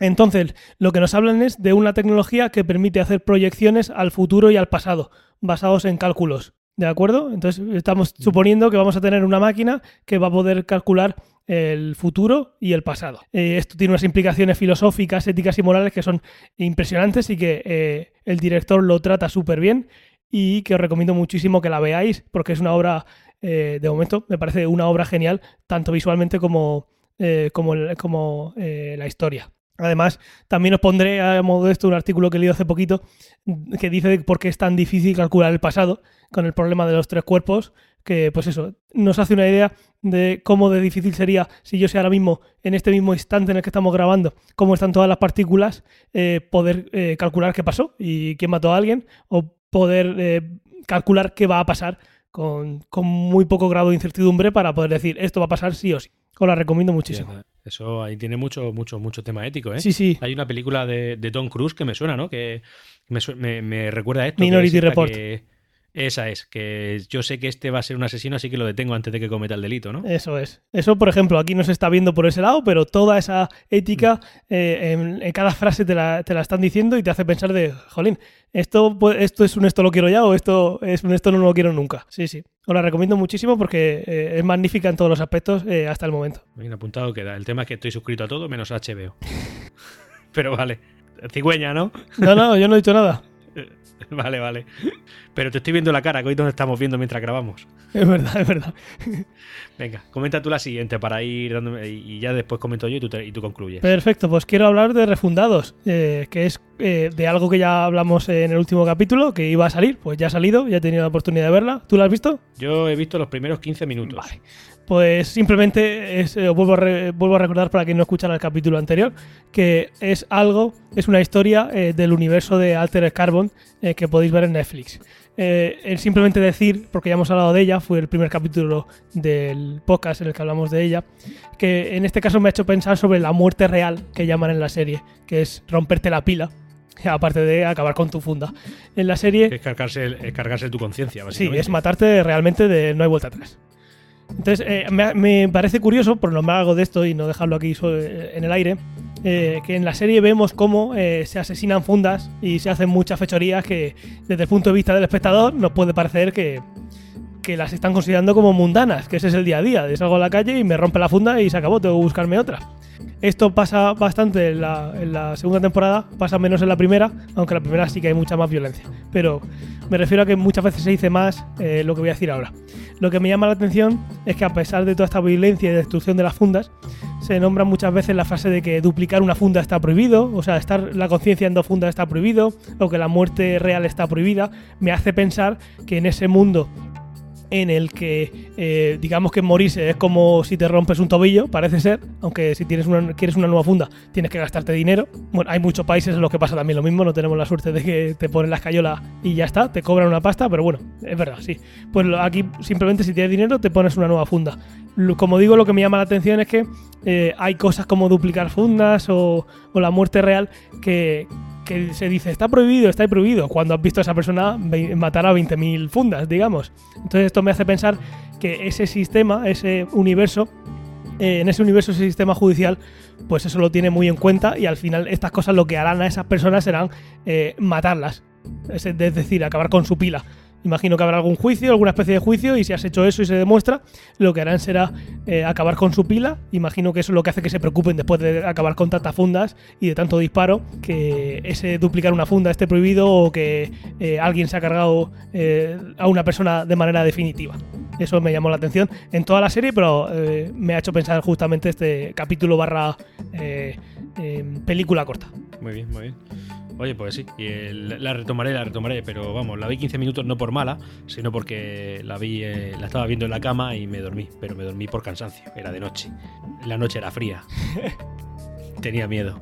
Entonces, lo que nos hablan es de una tecnología que permite hacer proyecciones al futuro y al pasado, basados en cálculos. ¿De acuerdo? Entonces, estamos suponiendo que vamos a tener una máquina que va a poder calcular el futuro y el pasado. Eh, esto tiene unas implicaciones filosóficas, éticas y morales que son impresionantes y que eh, el director lo trata súper bien y que os recomiendo muchísimo que la veáis porque es una obra, eh, de momento, me parece una obra genial, tanto visualmente como, eh, como, la historia. Además, también os pondré a modo de esto un artículo que he leído hace poquito que dice por qué es tan difícil calcular el pasado con el problema de los tres cuerpos, que pues eso, nos hace una idea de cómo de difícil sería si yo sé ahora mismo, en este mismo instante en el que estamos grabando, cómo están todas las partículas, eh, poder eh, calcular qué pasó y quién mató a alguien, o poder eh, calcular qué va a pasar con, con muy poco grado de incertidumbre para poder decir esto va a pasar sí o sí. Os la recomiendo muchísimo. Eso ahí tiene mucho, mucho, mucho tema ético, ¿eh? Sí, sí. Hay una película de, de Tom Cruise que me suena, ¿no? Que me, me- me recuerda a esto. Minority Report. que- esa es, que yo sé que este va a ser un asesino, así que lo detengo antes de que cometa el delito, ¿no? Eso es. Eso, por ejemplo, aquí no se está viendo por ese lado, pero toda esa ética eh, en, en cada frase te la, te la están diciendo y te hace pensar de, jolín, esto, esto es un esto lo quiero ya o esto es un esto no lo quiero nunca. Sí, sí. Os la recomiendo muchísimo porque eh, es magnífica en todos los aspectos eh, hasta el momento. Bien apuntado queda. El tema es que estoy suscrito a todo menos HBO. Pero vale. Cigüeña, ¿no? No, no, yo no he dicho nada. Vale, vale. Pero te estoy viendo la cara, que hoy nos estamos viendo mientras grabamos. Es verdad, es verdad. Venga, comenta tú la siguiente para ir dándome. Y ya después comento yo y tú, te- y tú concluyes. Perfecto, pues quiero hablar de Refundados, eh, que es eh, de algo que ya hablamos en el último capítulo, que iba a salir, pues ya ha salido, ya he tenido la oportunidad de verla. ¿Tú la has visto? Yo he visto los primeros 15 minutos. Vale. Pues simplemente es, eh, vuelvo, a re- vuelvo a recordar para quien no escuchara el capítulo anterior, que es algo, es una historia eh, del universo de Altered Carbon eh, que podéis ver en Netflix. Eh, el simplemente decir, porque ya hemos hablado de ella, fue el primer capítulo del podcast en el que hablamos de ella, que en este caso me ha hecho pensar sobre la muerte real que llaman en la serie, que es romperte la pila, aparte de acabar con tu funda. En la serie... Es cargarse, el- es cargarse tu conciencia, Sí, es matarte realmente de no hay vuelta atrás. Entonces, eh, me, parece curioso, por nombrar algo de esto y no dejarlo aquí so- en el aire, eh, que en la serie vemos cómo eh, se asesinan fundas y se hacen muchas fechorías que, desde el punto de vista del espectador, nos puede parecer que, que las están considerando como mundanas, que ese es el día a día. salgo a la calle y me rompe la funda y se acabó, tengo que buscarme otra. Esto pasa bastante en la, en la segunda temporada, pasa menos en la primera, aunque en la primera sí que hay mucha más violencia. Pero me refiero a que muchas veces se dice más eh, lo que voy a decir ahora. Lo que me llama la atención es que a pesar de toda esta violencia y destrucción de las fundas, se nombra muchas veces la frase de que duplicar una funda está prohibido, o sea, estar la conciencia en dos fundas está prohibido, o que la muerte real está prohibida, me hace pensar que en ese mundo en el que eh, digamos que morirse es como si te rompes un tobillo, parece ser, aunque si tienes una, quieres una nueva funda tienes que gastarte dinero. Bueno, hay muchos países en los que pasa también lo mismo, no tenemos la suerte de que te ponen la escayola y ya está, te cobran una pasta, pero bueno, es verdad, sí. Pues aquí simplemente si tienes dinero te pones una nueva funda. Como digo, lo que me llama la atención es que eh, hay cosas como duplicar fundas o la muerte real que, que se dice está prohibido, está prohibido, cuando has visto a esa persona matar a 20.000 fundas, digamos. Entonces esto me hace pensar que ese sistema, ese universo, eh, en ese universo, ese sistema judicial, pues eso lo tiene muy en cuenta y al final estas cosas lo que harán a esas personas serán eh, matarlas. Es decir, acabar con su pila. Imagino que habrá algún juicio, alguna especie de juicio, y si has hecho eso y se demuestra, lo que harán será eh, acabar con su pila. Imagino que eso es lo que hace que se preocupen después de acabar con tantas fundas y de tanto disparo, que ese duplicar una funda esté prohibido o que eh, alguien se ha cargado eh, a una persona de manera definitiva. Eso me llamó la atención en toda la serie, pero me ha hecho pensar justamente este capítulo barra película corta. Muy bien, muy bien. Oye, pues sí, y la retomaré, la retomaré, pero vamos, la vi 15 minutos no por mala, sino porque la vi, eh, la estaba viendo en la cama y me dormí, pero me dormí por cansancio, era de noche. La noche era fría. Tenía miedo.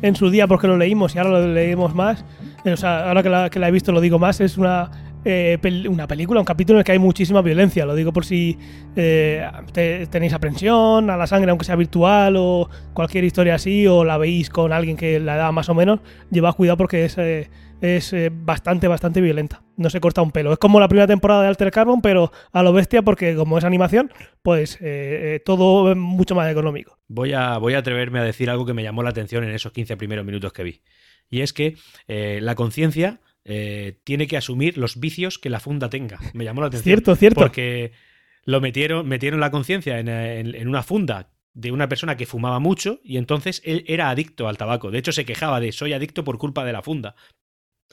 en su día porque lo leímos y ahora lo leemos más. Eh, O sea, ahora que la, que la he visto lo digo más, es una, eh, una película, un capítulo en el que hay muchísima violencia. Lo digo por si eh, te- tenéis aprensión a la sangre, aunque sea virtual o cualquier historia así, o la veis con alguien que la da más o menos, llevad cuidado porque es, eh, es eh, bastante, bastante violenta. No se corta un pelo. Es como la primera temporada de Alter Carbon, pero a lo bestia porque como es animación, pues todo es mucho más económico. Voy a, voy a atreverme a decir algo que me llamó la atención en esos 15 primeros minutos que vi. Y es que la conciencia eh, tiene que asumir los vicios que la funda tenga. Me llamó la atención. Cierto, cierto. Porque lo metieron, metieron la conciencia en, en- en una funda de una persona que fumaba mucho y entonces él era adicto al tabaco. De hecho, se quejaba de soy adicto por culpa de la funda.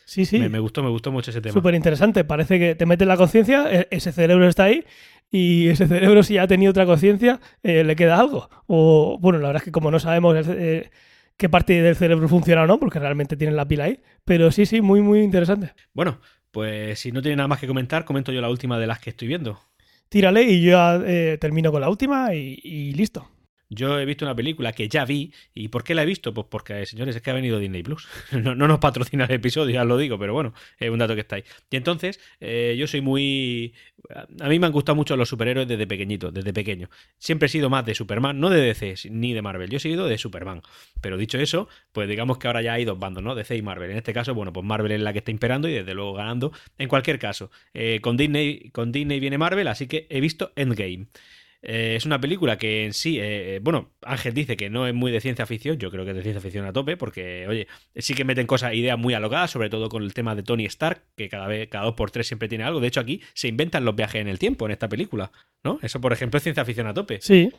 Sí, sí. Me, me gustó, me gustó mucho ese tema. Súper interesante. Parece que te mete en la conciencia, e- ese cerebro está ahí, y ese cerebro, si ya ha tenido otra conciencia, eh, le queda algo. O, bueno, la verdad es que como no sabemos eh, qué parte del cerebro funciona o no, porque realmente tienen la pila ahí. Pero sí, sí, muy, muy interesante. Bueno, pues si no tiene nada más que comentar, comento yo la última de las que estoy viendo. Tírale y yo eh, termino con la última y, y listo. Yo he visto una película que ya vi. ¿Y por qué la he visto? Pues porque, señores, es que ha venido Disney Plus. No, no nos patrocina el episodio, ya lo digo, pero bueno, es un dato que está ahí. Y entonces, eh, yo soy muy. A mí me han gustado mucho los superhéroes desde pequeñito, desde pequeño. Siempre he sido más de Superman, no de DC ni de Marvel. Yo he sido de Superman. Pero dicho eso, pues digamos que ahora ya hay dos bandos, ¿no? DC y Marvel. En este caso, bueno, pues Marvel es la que está imperando y desde luego ganando. En cualquier caso, eh, con, Disney, con Disney viene Marvel, así que he visto Endgame. Eh, es una película que en sí, eh, bueno, Ángel dice que no es muy de ciencia ficción, yo creo que es de ciencia ficción a tope, porque, oye, sí que meten cosas, ideas muy alocadas, sobre todo con el tema de Tony Stark, que cada vez, cada dos por tres siempre tiene algo. De hecho, aquí se inventan los viajes en el tiempo en esta película, ¿no? Eso, por ejemplo, es ciencia ficción a tope. Sí.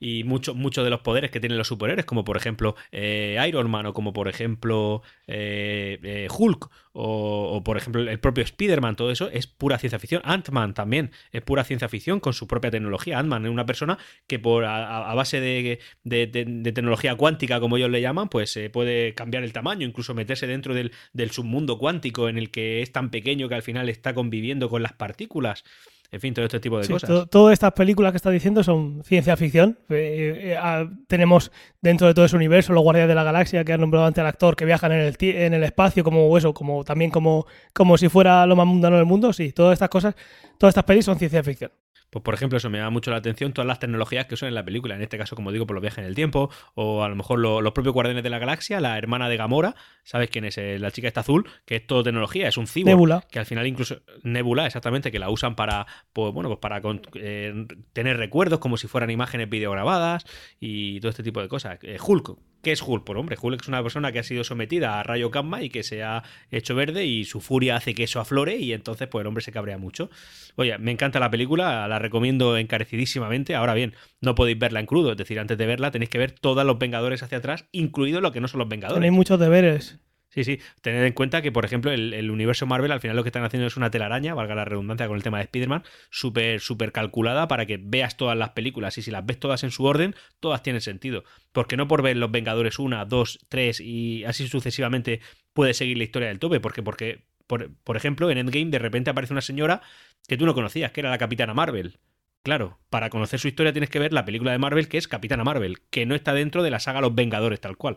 Y muchos mucho de los poderes que tienen los superhéroes, como por ejemplo eh, Iron Man, o como por ejemplo eh, eh, Hulk, o, o por ejemplo el propio Spider-Man, todo eso es pura ciencia ficción. Ant-Man también es pura ciencia ficción con su propia tecnología. Ant-Man es una persona que por a, a base de, de- de- de tecnología cuántica, como ellos le llaman, pues eh, puede cambiar el tamaño, incluso meterse dentro del, del submundo cuántico en el que es tan pequeño que al final está conviviendo con las partículas. En fin, todo este tipo de Sí, cosas. to- todas estas películas que está diciendo son ciencia ficción. Eh, eh, ah, tenemos dentro de todo ese universo los Guardianes de la Galaxia que han nombrado antes al actor que viajan en el, en el espacio como eso, como también como, como si fuera lo más mundano del mundo. Sí, todas estas cosas, todas estas pelis son ciencia ficción. Pues por ejemplo, eso me llama mucho la atención, todas las tecnologías que usan en la película, en este caso, como digo, por los viajes en el tiempo, o a lo mejor lo- los propios Guardianes de la Galaxia, la hermana de Gamora, ¿sabes quién es? Eh, La chica esta azul, que es todo tecnología, es un cyborg. Nebula. Que al final incluso, Nebula, exactamente, que la usan para, pues bueno, pues para con- eh, tener recuerdos como si fueran imágenes videograbadas y todo este tipo de cosas. Eh, Hulk, ¿qué es Hulk? Pues hombre, Hulk es una persona que ha sido sometida a rayo gamma y que se ha hecho verde y su furia hace que eso aflore y entonces pues el hombre se cabrea mucho. Oye, me encanta la película, la recomiendo encarecidísimamente. Ahora bien, no podéis verla en crudo, es decir, antes de verla tenéis que ver todos los Vengadores hacia atrás, incluido lo que no son los Vengadores. Tenéis muchos deberes. Sí, sí. Tened en cuenta que, por ejemplo, el, el universo Marvel al final lo que están haciendo es una telaraña, valga la redundancia con el tema de Spider-Man, súper, súper calculada para que veas todas las películas. Y si las ves todas en su orden, todas tienen sentido. Porque no por ver Los Vengadores 1, 2, 3 y así sucesivamente puedes seguir la historia del tope. Porque, porque por, por ejemplo, en Endgame de repente aparece una señora que tú no conocías, que era la Capitana Marvel. Claro, para conocer su historia tienes que ver la película de Marvel que es Capitana Marvel, que no está dentro de la saga Los Vengadores tal cual.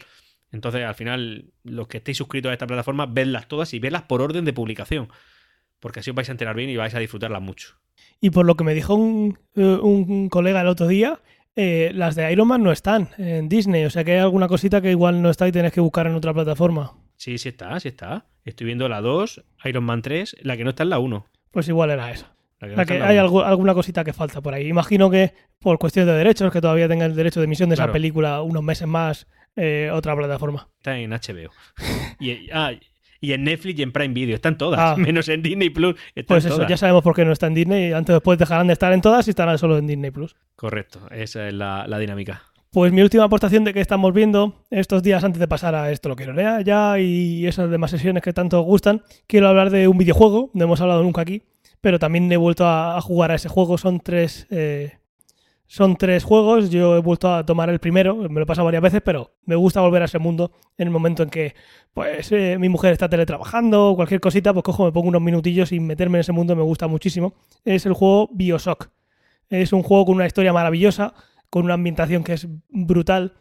Entonces, al final, los que estéis suscritos a esta plataforma, vedlas todas y vedlas por orden de publicación. Porque así os vais a enterar bien y vais a disfrutarlas mucho. Y por lo que me dijo un, eh, un colega el otro día, eh, las de Iron Man no están en Disney. O sea que hay alguna cosita que igual no está y tenés que buscar en otra plataforma. Sí, sí está, sí está. Estoy viendo la 2, Iron Man 3, la que no está es la 1. Pues igual era esa. La que no que la hay 1. algo- alguna cosita que falta por ahí. Imagino que por cuestiones de derechos, que todavía tenga el derecho de emisión de esa película unos meses más, eh, otra plataforma. Está en HBO. y, ah, y en Netflix y en Prime Video. Están todas. Ah. Menos en Disney Plus. Pues eso, todas. ya sabemos por qué no está en Disney. Antes o después dejarán de estar en todas y estarán solo en Disney Plus. Correcto, esa es la, la dinámica. Pues mi última aportación de que estamos viendo estos días antes de pasar a esto lo quiero leer ya y esas demás sesiones que tanto os gustan, quiero hablar de un videojuego, no hemos hablado nunca aquí, pero también he vuelto a, jugar a ese juego. Son tres, eh, son tres juegos, yo he vuelto a tomar el primero, me lo he pasado varias veces, pero me gusta volver a ese mundo en el momento en que pues eh, mi mujer está teletrabajando o cualquier cosita, pues cojo, me pongo unos minutillos y meterme en ese mundo me gusta muchísimo. Es el juego Bioshock. Es un juego con una historia maravillosa, con una ambientación que es brutal,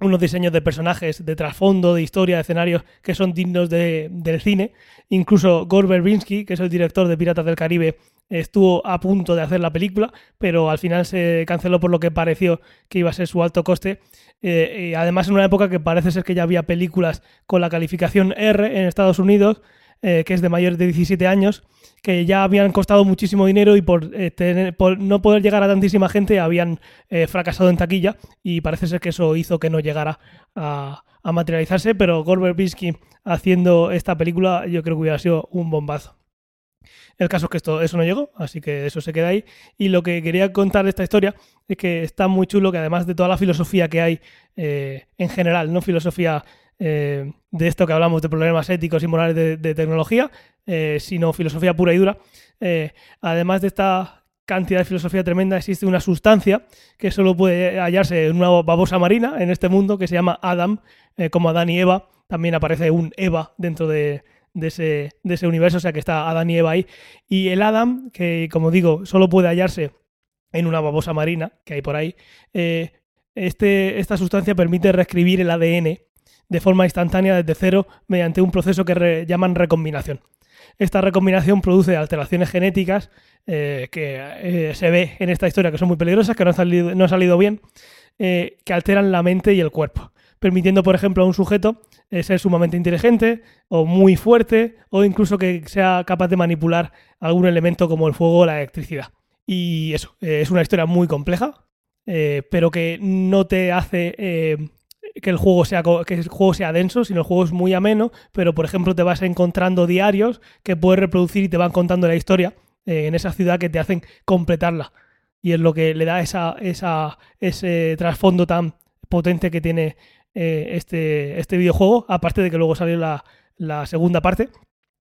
unos diseños de personajes, de trasfondo, de historia, de escenarios que son dignos de- del cine. Incluso Gore Verbinski, que es el director de Piratas del Caribe, estuvo a punto de hacer la película, pero al final se canceló por lo que pareció que iba a ser su alto coste. Eh, y además en una época que parece ser que ya había películas con la calificación R en Estados Unidos, eh, que es de mayores de 17 años, que ya habían costado muchísimo dinero y por, eh, no poder llegar a tantísima gente habían eh, fracasado en taquilla y parece ser que eso hizo que no llegara a, materializarse, pero Gore Verbinski haciendo esta película yo creo que hubiera sido un bombazo. El caso es que esto, eso no llegó, así que eso se queda ahí. Y lo que quería contar de esta historia es que está muy chulo que además de toda la filosofía que hay en general, no filosofía de esto que hablamos de problemas éticos y morales de, tecnología, eh, sino filosofía pura y dura, eh, además de esta cantidad de filosofía tremenda, existe una sustancia que solo puede hallarse en una babosa marina en este mundo que se llama Adam, eh, como Adán y Eva. También aparece un Eva dentro de, ese, universo, o sea que está Adán y Eva ahí. Y el Adam, que como digo, solo puede hallarse en una babosa marina que hay por ahí, este, esta sustancia permite reescribir el ADN de forma instantánea desde cero mediante un proceso que llaman recombinación. Esta recombinación produce alteraciones genéticas eh, que eh, se ve en esta historia que son muy peligrosas, que no han salido, no salido bien, que alteran la mente y el cuerpo, permitiendo, por ejemplo, a un sujeto ser sumamente inteligente o muy fuerte o incluso que sea capaz de manipular algún elemento como el fuego o la electricidad. Y eso, eh, es una historia muy compleja, eh, pero que no te hace eh, que, el juego sea, que el juego sea denso, sino el juego es muy ameno, pero por ejemplo te vas encontrando diarios que puedes reproducir y te van contando la historia en esa ciudad que te hacen completarla. Y es lo que le da esa, esa, ese trasfondo tan potente que tiene este, este videojuego, aparte de que luego salió la, la segunda parte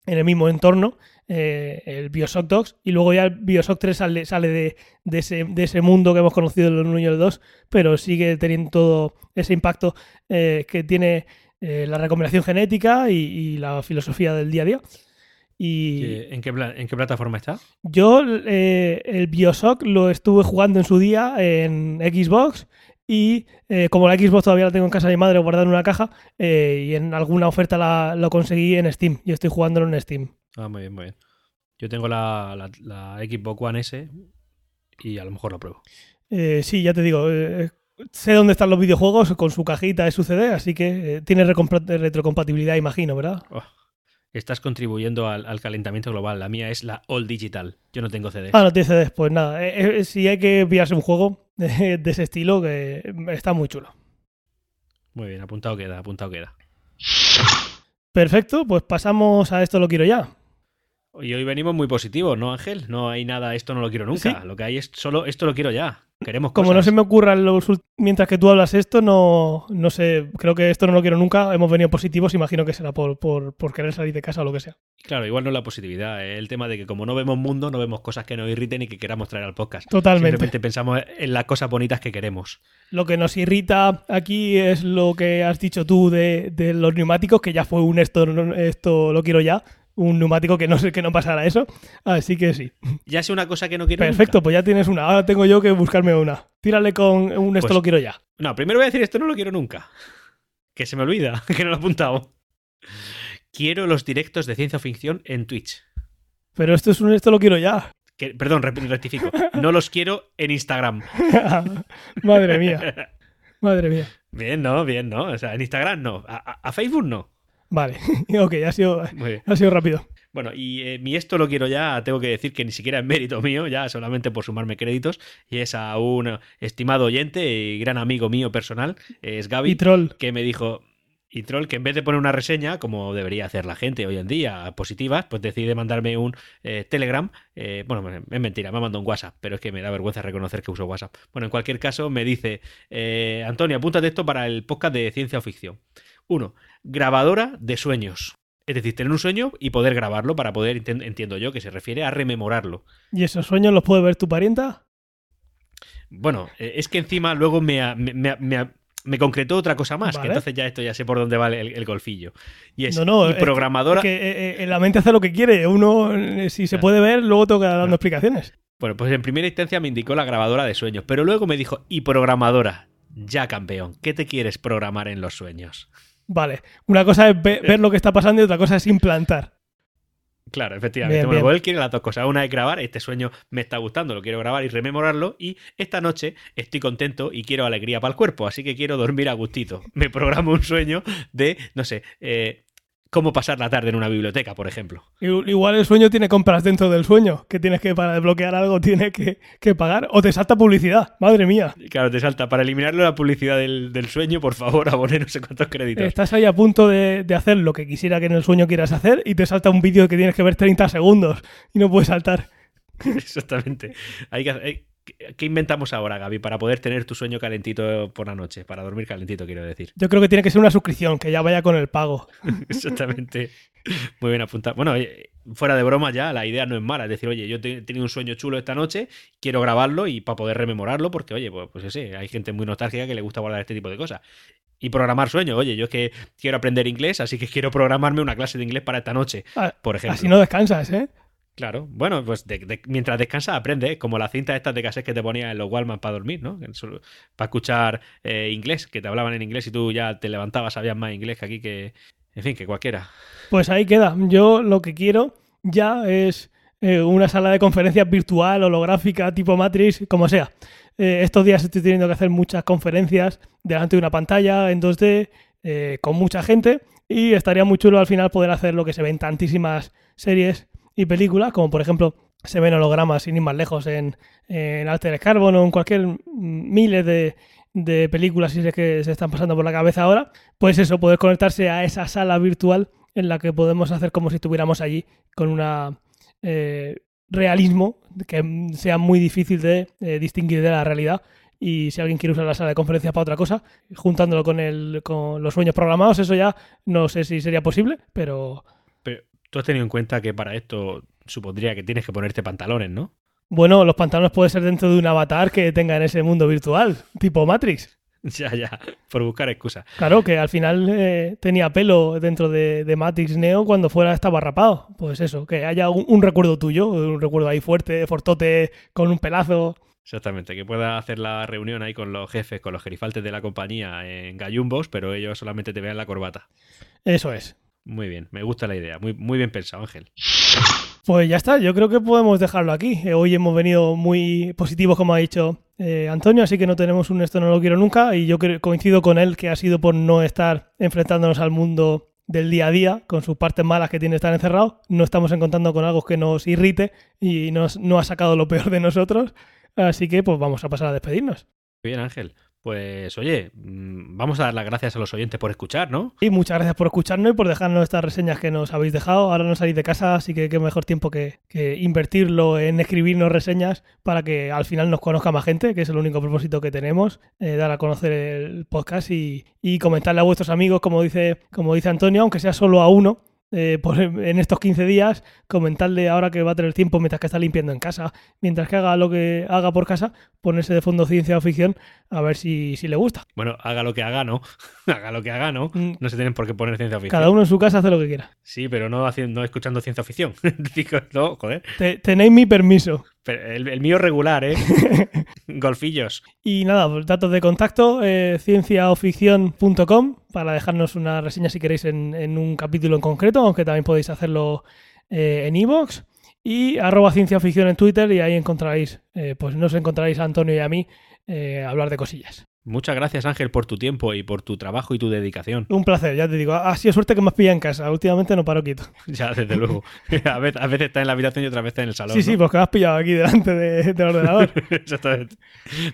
en el mismo entorno, eh, el Bioshock 2, y luego ya el Bioshock 3 sale, sale de, ese, mundo que hemos conocido en el 1 y el 2, pero sigue teniendo todo ese impacto eh, que tiene eh, la recombinación genética y, la filosofía del día a día. Y ¿En, qué, ¿En qué plataforma está? Yo el Bioshock lo estuve jugando en su día en Xbox y eh, como la Xbox todavía la tengo en casa de mi madre guardada en una caja, eh, y en alguna oferta la, lo conseguí en Steam. Y estoy jugándolo en Steam. Ah, muy bien, muy bien. Yo tengo la, la, Xbox One S y a lo mejor lo pruebo. Eh, sí, ya te digo. sé dónde están los videojuegos con su cajita de su CD, así que tiene retrocompatibilidad, imagino, ¿verdad? Oh estás contribuyendo al, calentamiento global. La mía es la All Digital. Yo no tengo CDs. Ah, no tienes CDs. Pues nada, eh, eh, si hay que pillarse un juego de, ese estilo, que está muy chulo. Muy bien, apuntado queda, apuntado queda. Perfecto, pues pasamos a esto lo quiero ya. Y hoy venimos muy positivos, ¿no, Ángel? No hay nada, esto no lo quiero nunca. Lo que hay es solo esto lo quiero ya. Queremos Como no se me ocurra los, mientras que tú hablas esto, no, no sé, creo que esto no lo quiero nunca. Hemos venido positivos, imagino que será por, por, querer salir de casa o lo que sea. Claro, igual no es la positividad, es el tema de que como no vemos mundo, no vemos cosas que nos irriten y que queramos traer al podcast. Totalmente. Simplemente pensamos en las cosas bonitas que queremos. Lo que nos irrita aquí es lo que has dicho tú de, de los neumáticos, que ya fue un esto, esto lo quiero ya un neumático que no sé que no pasara eso. Así que sí. Ya sé una cosa que no quiero. Perfecto, pues ya tienes una. Ahora tengo yo que buscarme una. Tírale con un esto pues lo quiero ya. No, primero voy a decir esto no lo quiero nunca. Que se me olvida, que no lo he apuntado. Quiero los directos de ciencia ficción en Twitch. Pero esto es un esto lo quiero ya. perdón, rectifico. No los quiero en Instagram. Madre mía. Madre mía. Bien, no, bien, no. O sea, en Instagram no. a Facebook no. Vale, ok, ha sido, ha sido rápido. Bueno, y eh, mi esto lo quiero ya, tengo que decir que ni siquiera es mérito mío, ya solamente por sumarme créditos, y es a un estimado oyente y gran amigo mío personal, es Gaby, y troll. que me dijo, y Troll, que en vez de poner una reseña, como debería hacer la gente hoy en día, positivas, pues decide mandarme un eh, Telegram. Eh, bueno, es mentira, me ha mandado un WhatsApp, pero es que me da vergüenza reconocer que uso WhatsApp. Bueno, en cualquier caso, me dice, Antonio, apúntate esto para el podcast de ciencia o ficción. Uno, grabadora de sueños. Es decir, tener un sueño y poder grabarlo para poder, entiendo yo, que se refiere a rememorarlo. ¿Y esos sueños los puede ver tu parienta? Bueno, eh, es que encima luego me, me, concretó otra cosa más, que entonces ya esto ya sé por dónde va el, golfillo. Y es no, no, programadora. Que, eh, eh, la mente hace lo que quiere. Uno, si se puede ver, luego toca dando explicaciones. Bueno, pues en primera instancia me indicó la grabadora de sueños, pero luego me dijo, y programadora. Ya, campeón, ¿qué te quieres programar en los sueños? Vale, una cosa es ver, lo que está pasando y otra cosa es implantar. Claro, efectivamente. bueno, él quiere las dos cosas. Una es grabar, este sueño me está gustando, lo quiero grabar y rememorarlo. Y esta noche estoy contento y quiero alegría para el cuerpo, así que quiero dormir a gustito. Me programo un sueño de, no sé, eh, cómo pasar la tarde en una biblioteca, por ejemplo. Igual el sueño tiene compras dentro del sueño, que tienes que para desbloquear algo tienes que, pagar, o te salta publicidad, madre mía. Claro, te salta. Para eliminarlo la publicidad del, sueño, por favor, abone no sé cuántos créditos. Estás ahí a punto de, hacer lo que quisiera que en el sueño quieras hacer y te salta un vídeo que tienes que ver 30 segundos y no puedes saltar. Exactamente. Hay que, ¿Qué, qué inventamos ahora, Gaby, para poder tener tu sueño calentito por la noche? Para dormir calentito, quiero decir. Yo creo que tiene que ser una suscripción, que ya vaya con el pago. Exactamente. Muy bien apuntado. Bueno, eh, fuera de broma ya, la idea no es mala. Es decir, oye, yo he tenido un sueño chulo esta noche, quiero grabarlo y para poder rememorarlo, porque, oye, pues, pues sí, hay gente muy nostálgica que le gusta guardar este tipo de cosas. Y programar sueños. Oye, yo es que quiero aprender inglés, así que quiero programarme una clase de inglés para esta noche, Ah, por ejemplo. Así no descansas, ¿eh? Claro, bueno, pues de- de- mientras descansas aprendes, ¿eh? como las cintas estas de cassette que te ponías en los Walkman para dormir, ¿no? Para escuchar eh, inglés, que te hablaban en inglés y tú ya te levantabas, sabías más inglés que aquí que, en fin, que cualquiera. Pues ahí queda. Yo lo que quiero ya es eh, una sala de conferencias virtual, holográfica, tipo Matrix, como sea. Estos días estoy teniendo que hacer muchas conferencias delante de una pantalla en 2D eh, con mucha gente y estaría muy chulo al final poder hacer lo que se ve en tantísimas series y películas, como por ejemplo se ven hologramas sin ir más lejos en, en Altered Carbon o en cualquier miles de, de películas y que se están pasando por la cabeza ahora, pues eso, poder conectarse a esa sala virtual en la que podemos hacer como si estuviéramos allí con una eh, realismo que sea muy difícil de eh, distinguir de la realidad. Y si alguien quiere usar la sala de conferencias para otra cosa, juntándolo con, el, con los sueños programados, eso ya no sé si sería posible, Pero tú has tenido en cuenta que para esto supondría que tienes que ponerte pantalones, ¿no? bueno, los pantalones puede ser dentro de un avatar que tenga en ese mundo virtual, tipo Matrix. Ya, ya, por buscar excusas. Claro, que al final eh, tenía pelo dentro de, de Matrix Neo cuando fuera estaba rapado. Pues eso, que haya un, un recuerdo tuyo, un recuerdo ahí fuerte, fortote, con un pelazo. Exactamente, que puedas hacer la reunión ahí con los jefes, con los gerifaltes de la compañía en gallumbos, pero ellos solamente te vean la corbata. Eso es. Muy bien, me gusta la idea, muy, muy bien pensado, Ángel. Pues ya está, yo creo que podemos dejarlo aquí. Eh, Hoy hemos venido muy positivos, como ha dicho eh, Antonio, así que no tenemos un esto no lo quiero nunca. Y yo coincido con él que ha sido por no estar enfrentándonos al mundo del día a día, con sus partes malas que tiene estar encerrado. No estamos encontrando con algo que nos irrite y nos, no ha sacado lo peor de nosotros. Así que pues vamos a pasar a despedirnos. Bien, Ángel. Pues oye, mm, vamos a dar las gracias a los oyentes por escuchar, ¿no? Y muchas gracias por escucharnos y por dejarnos estas reseñas que nos habéis dejado. Ahora no salís de casa, así que qué mejor tiempo que, que invertirlo en escribirnos reseñas para que al final nos conozca más gente, que es el único propósito que tenemos, eh, dar a conocer el podcast y, y comentarle a vuestros amigos, como dice, como dice Antonio, aunque sea solo a uno. Eh, por- en estos 15 días, comentarle ahora que va a tener tiempo mientras que está limpiando en casa, mientras que haga lo que haga por casa, ponerse de fondo ciencia o ficción a ver si, si le gusta. Bueno, haga lo que haga, ¿no? haga lo que haga, ¿no? Mm, No se tienen por qué poner ciencia ficción. Cada uno en su casa hace lo que quiera. Sí, pero no, haciendo, no escuchando ciencia ficción. No, joder. Te- tenéis mi permiso. Pero el, el mío regular, ¿eh? Golfillos. Y nada, pues datos de contacto, eh, cienciaoficción.com para dejarnos una reseña si queréis en, en un capítulo en concreto, aunque también podéis hacerlo eh, en iVoox. Y arroba cienciaoficción en Twitter y ahí encontraréis, eh, pues nos encontraréis a Antonio y a mí eh, hablar de cosillas. Muchas gracias, Ángel, por tu tiempo y por tu trabajo y tu dedicación. Un placer, ya te digo, ha sido suerte que me has pillado en casa, últimamente no paro quieto. Ya, desde luego. A veces, a veces está en la habitación y otra vez está en el salón. Sí, sí, ¿no? porque me has pillado aquí delante de- del ordenador. Exactamente.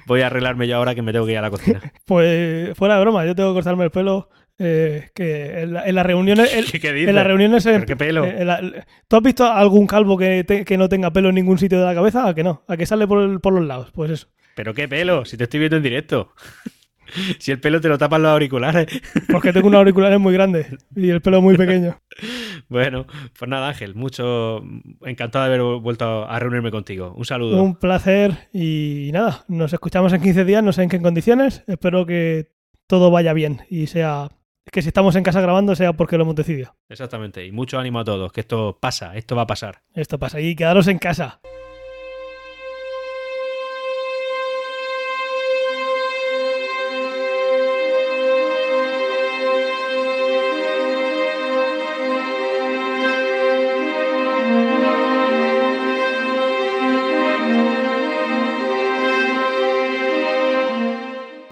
Voy a arreglarme yo ahora que me tengo que ir a la cocina. Pues fuera de broma, yo tengo que cortarme el pelo, eh, que en, la- en las reuniones... el- ¿Qué? En las reuniones. ¿Pero en- qué pelo? en la- ¿Tú has visto algún calvo que, te- que no tenga pelo en ningún sitio de la cabeza? ¿A que no? ¿A que sale por, el- por los lados? Pues eso. ¿Pero qué pelo? Si te estoy viendo en directo. Si el pelo te lo tapan los auriculares. Porque tengo unos auriculares muy grandes y el pelo muy pequeño. Bueno, pues nada, Ángel, mucho encantado de haber vuelto a reunirme contigo. Un saludo. Un placer y nada, nos escuchamos en 15 días, no sé en qué condiciones. Espero que todo vaya bien y sea. Que si estamos en casa grabando sea porque lo hemos decidido. Exactamente. Y mucho ánimo a todos, que esto pasa, esto va a pasar. Esto pasa y quedaros en casa.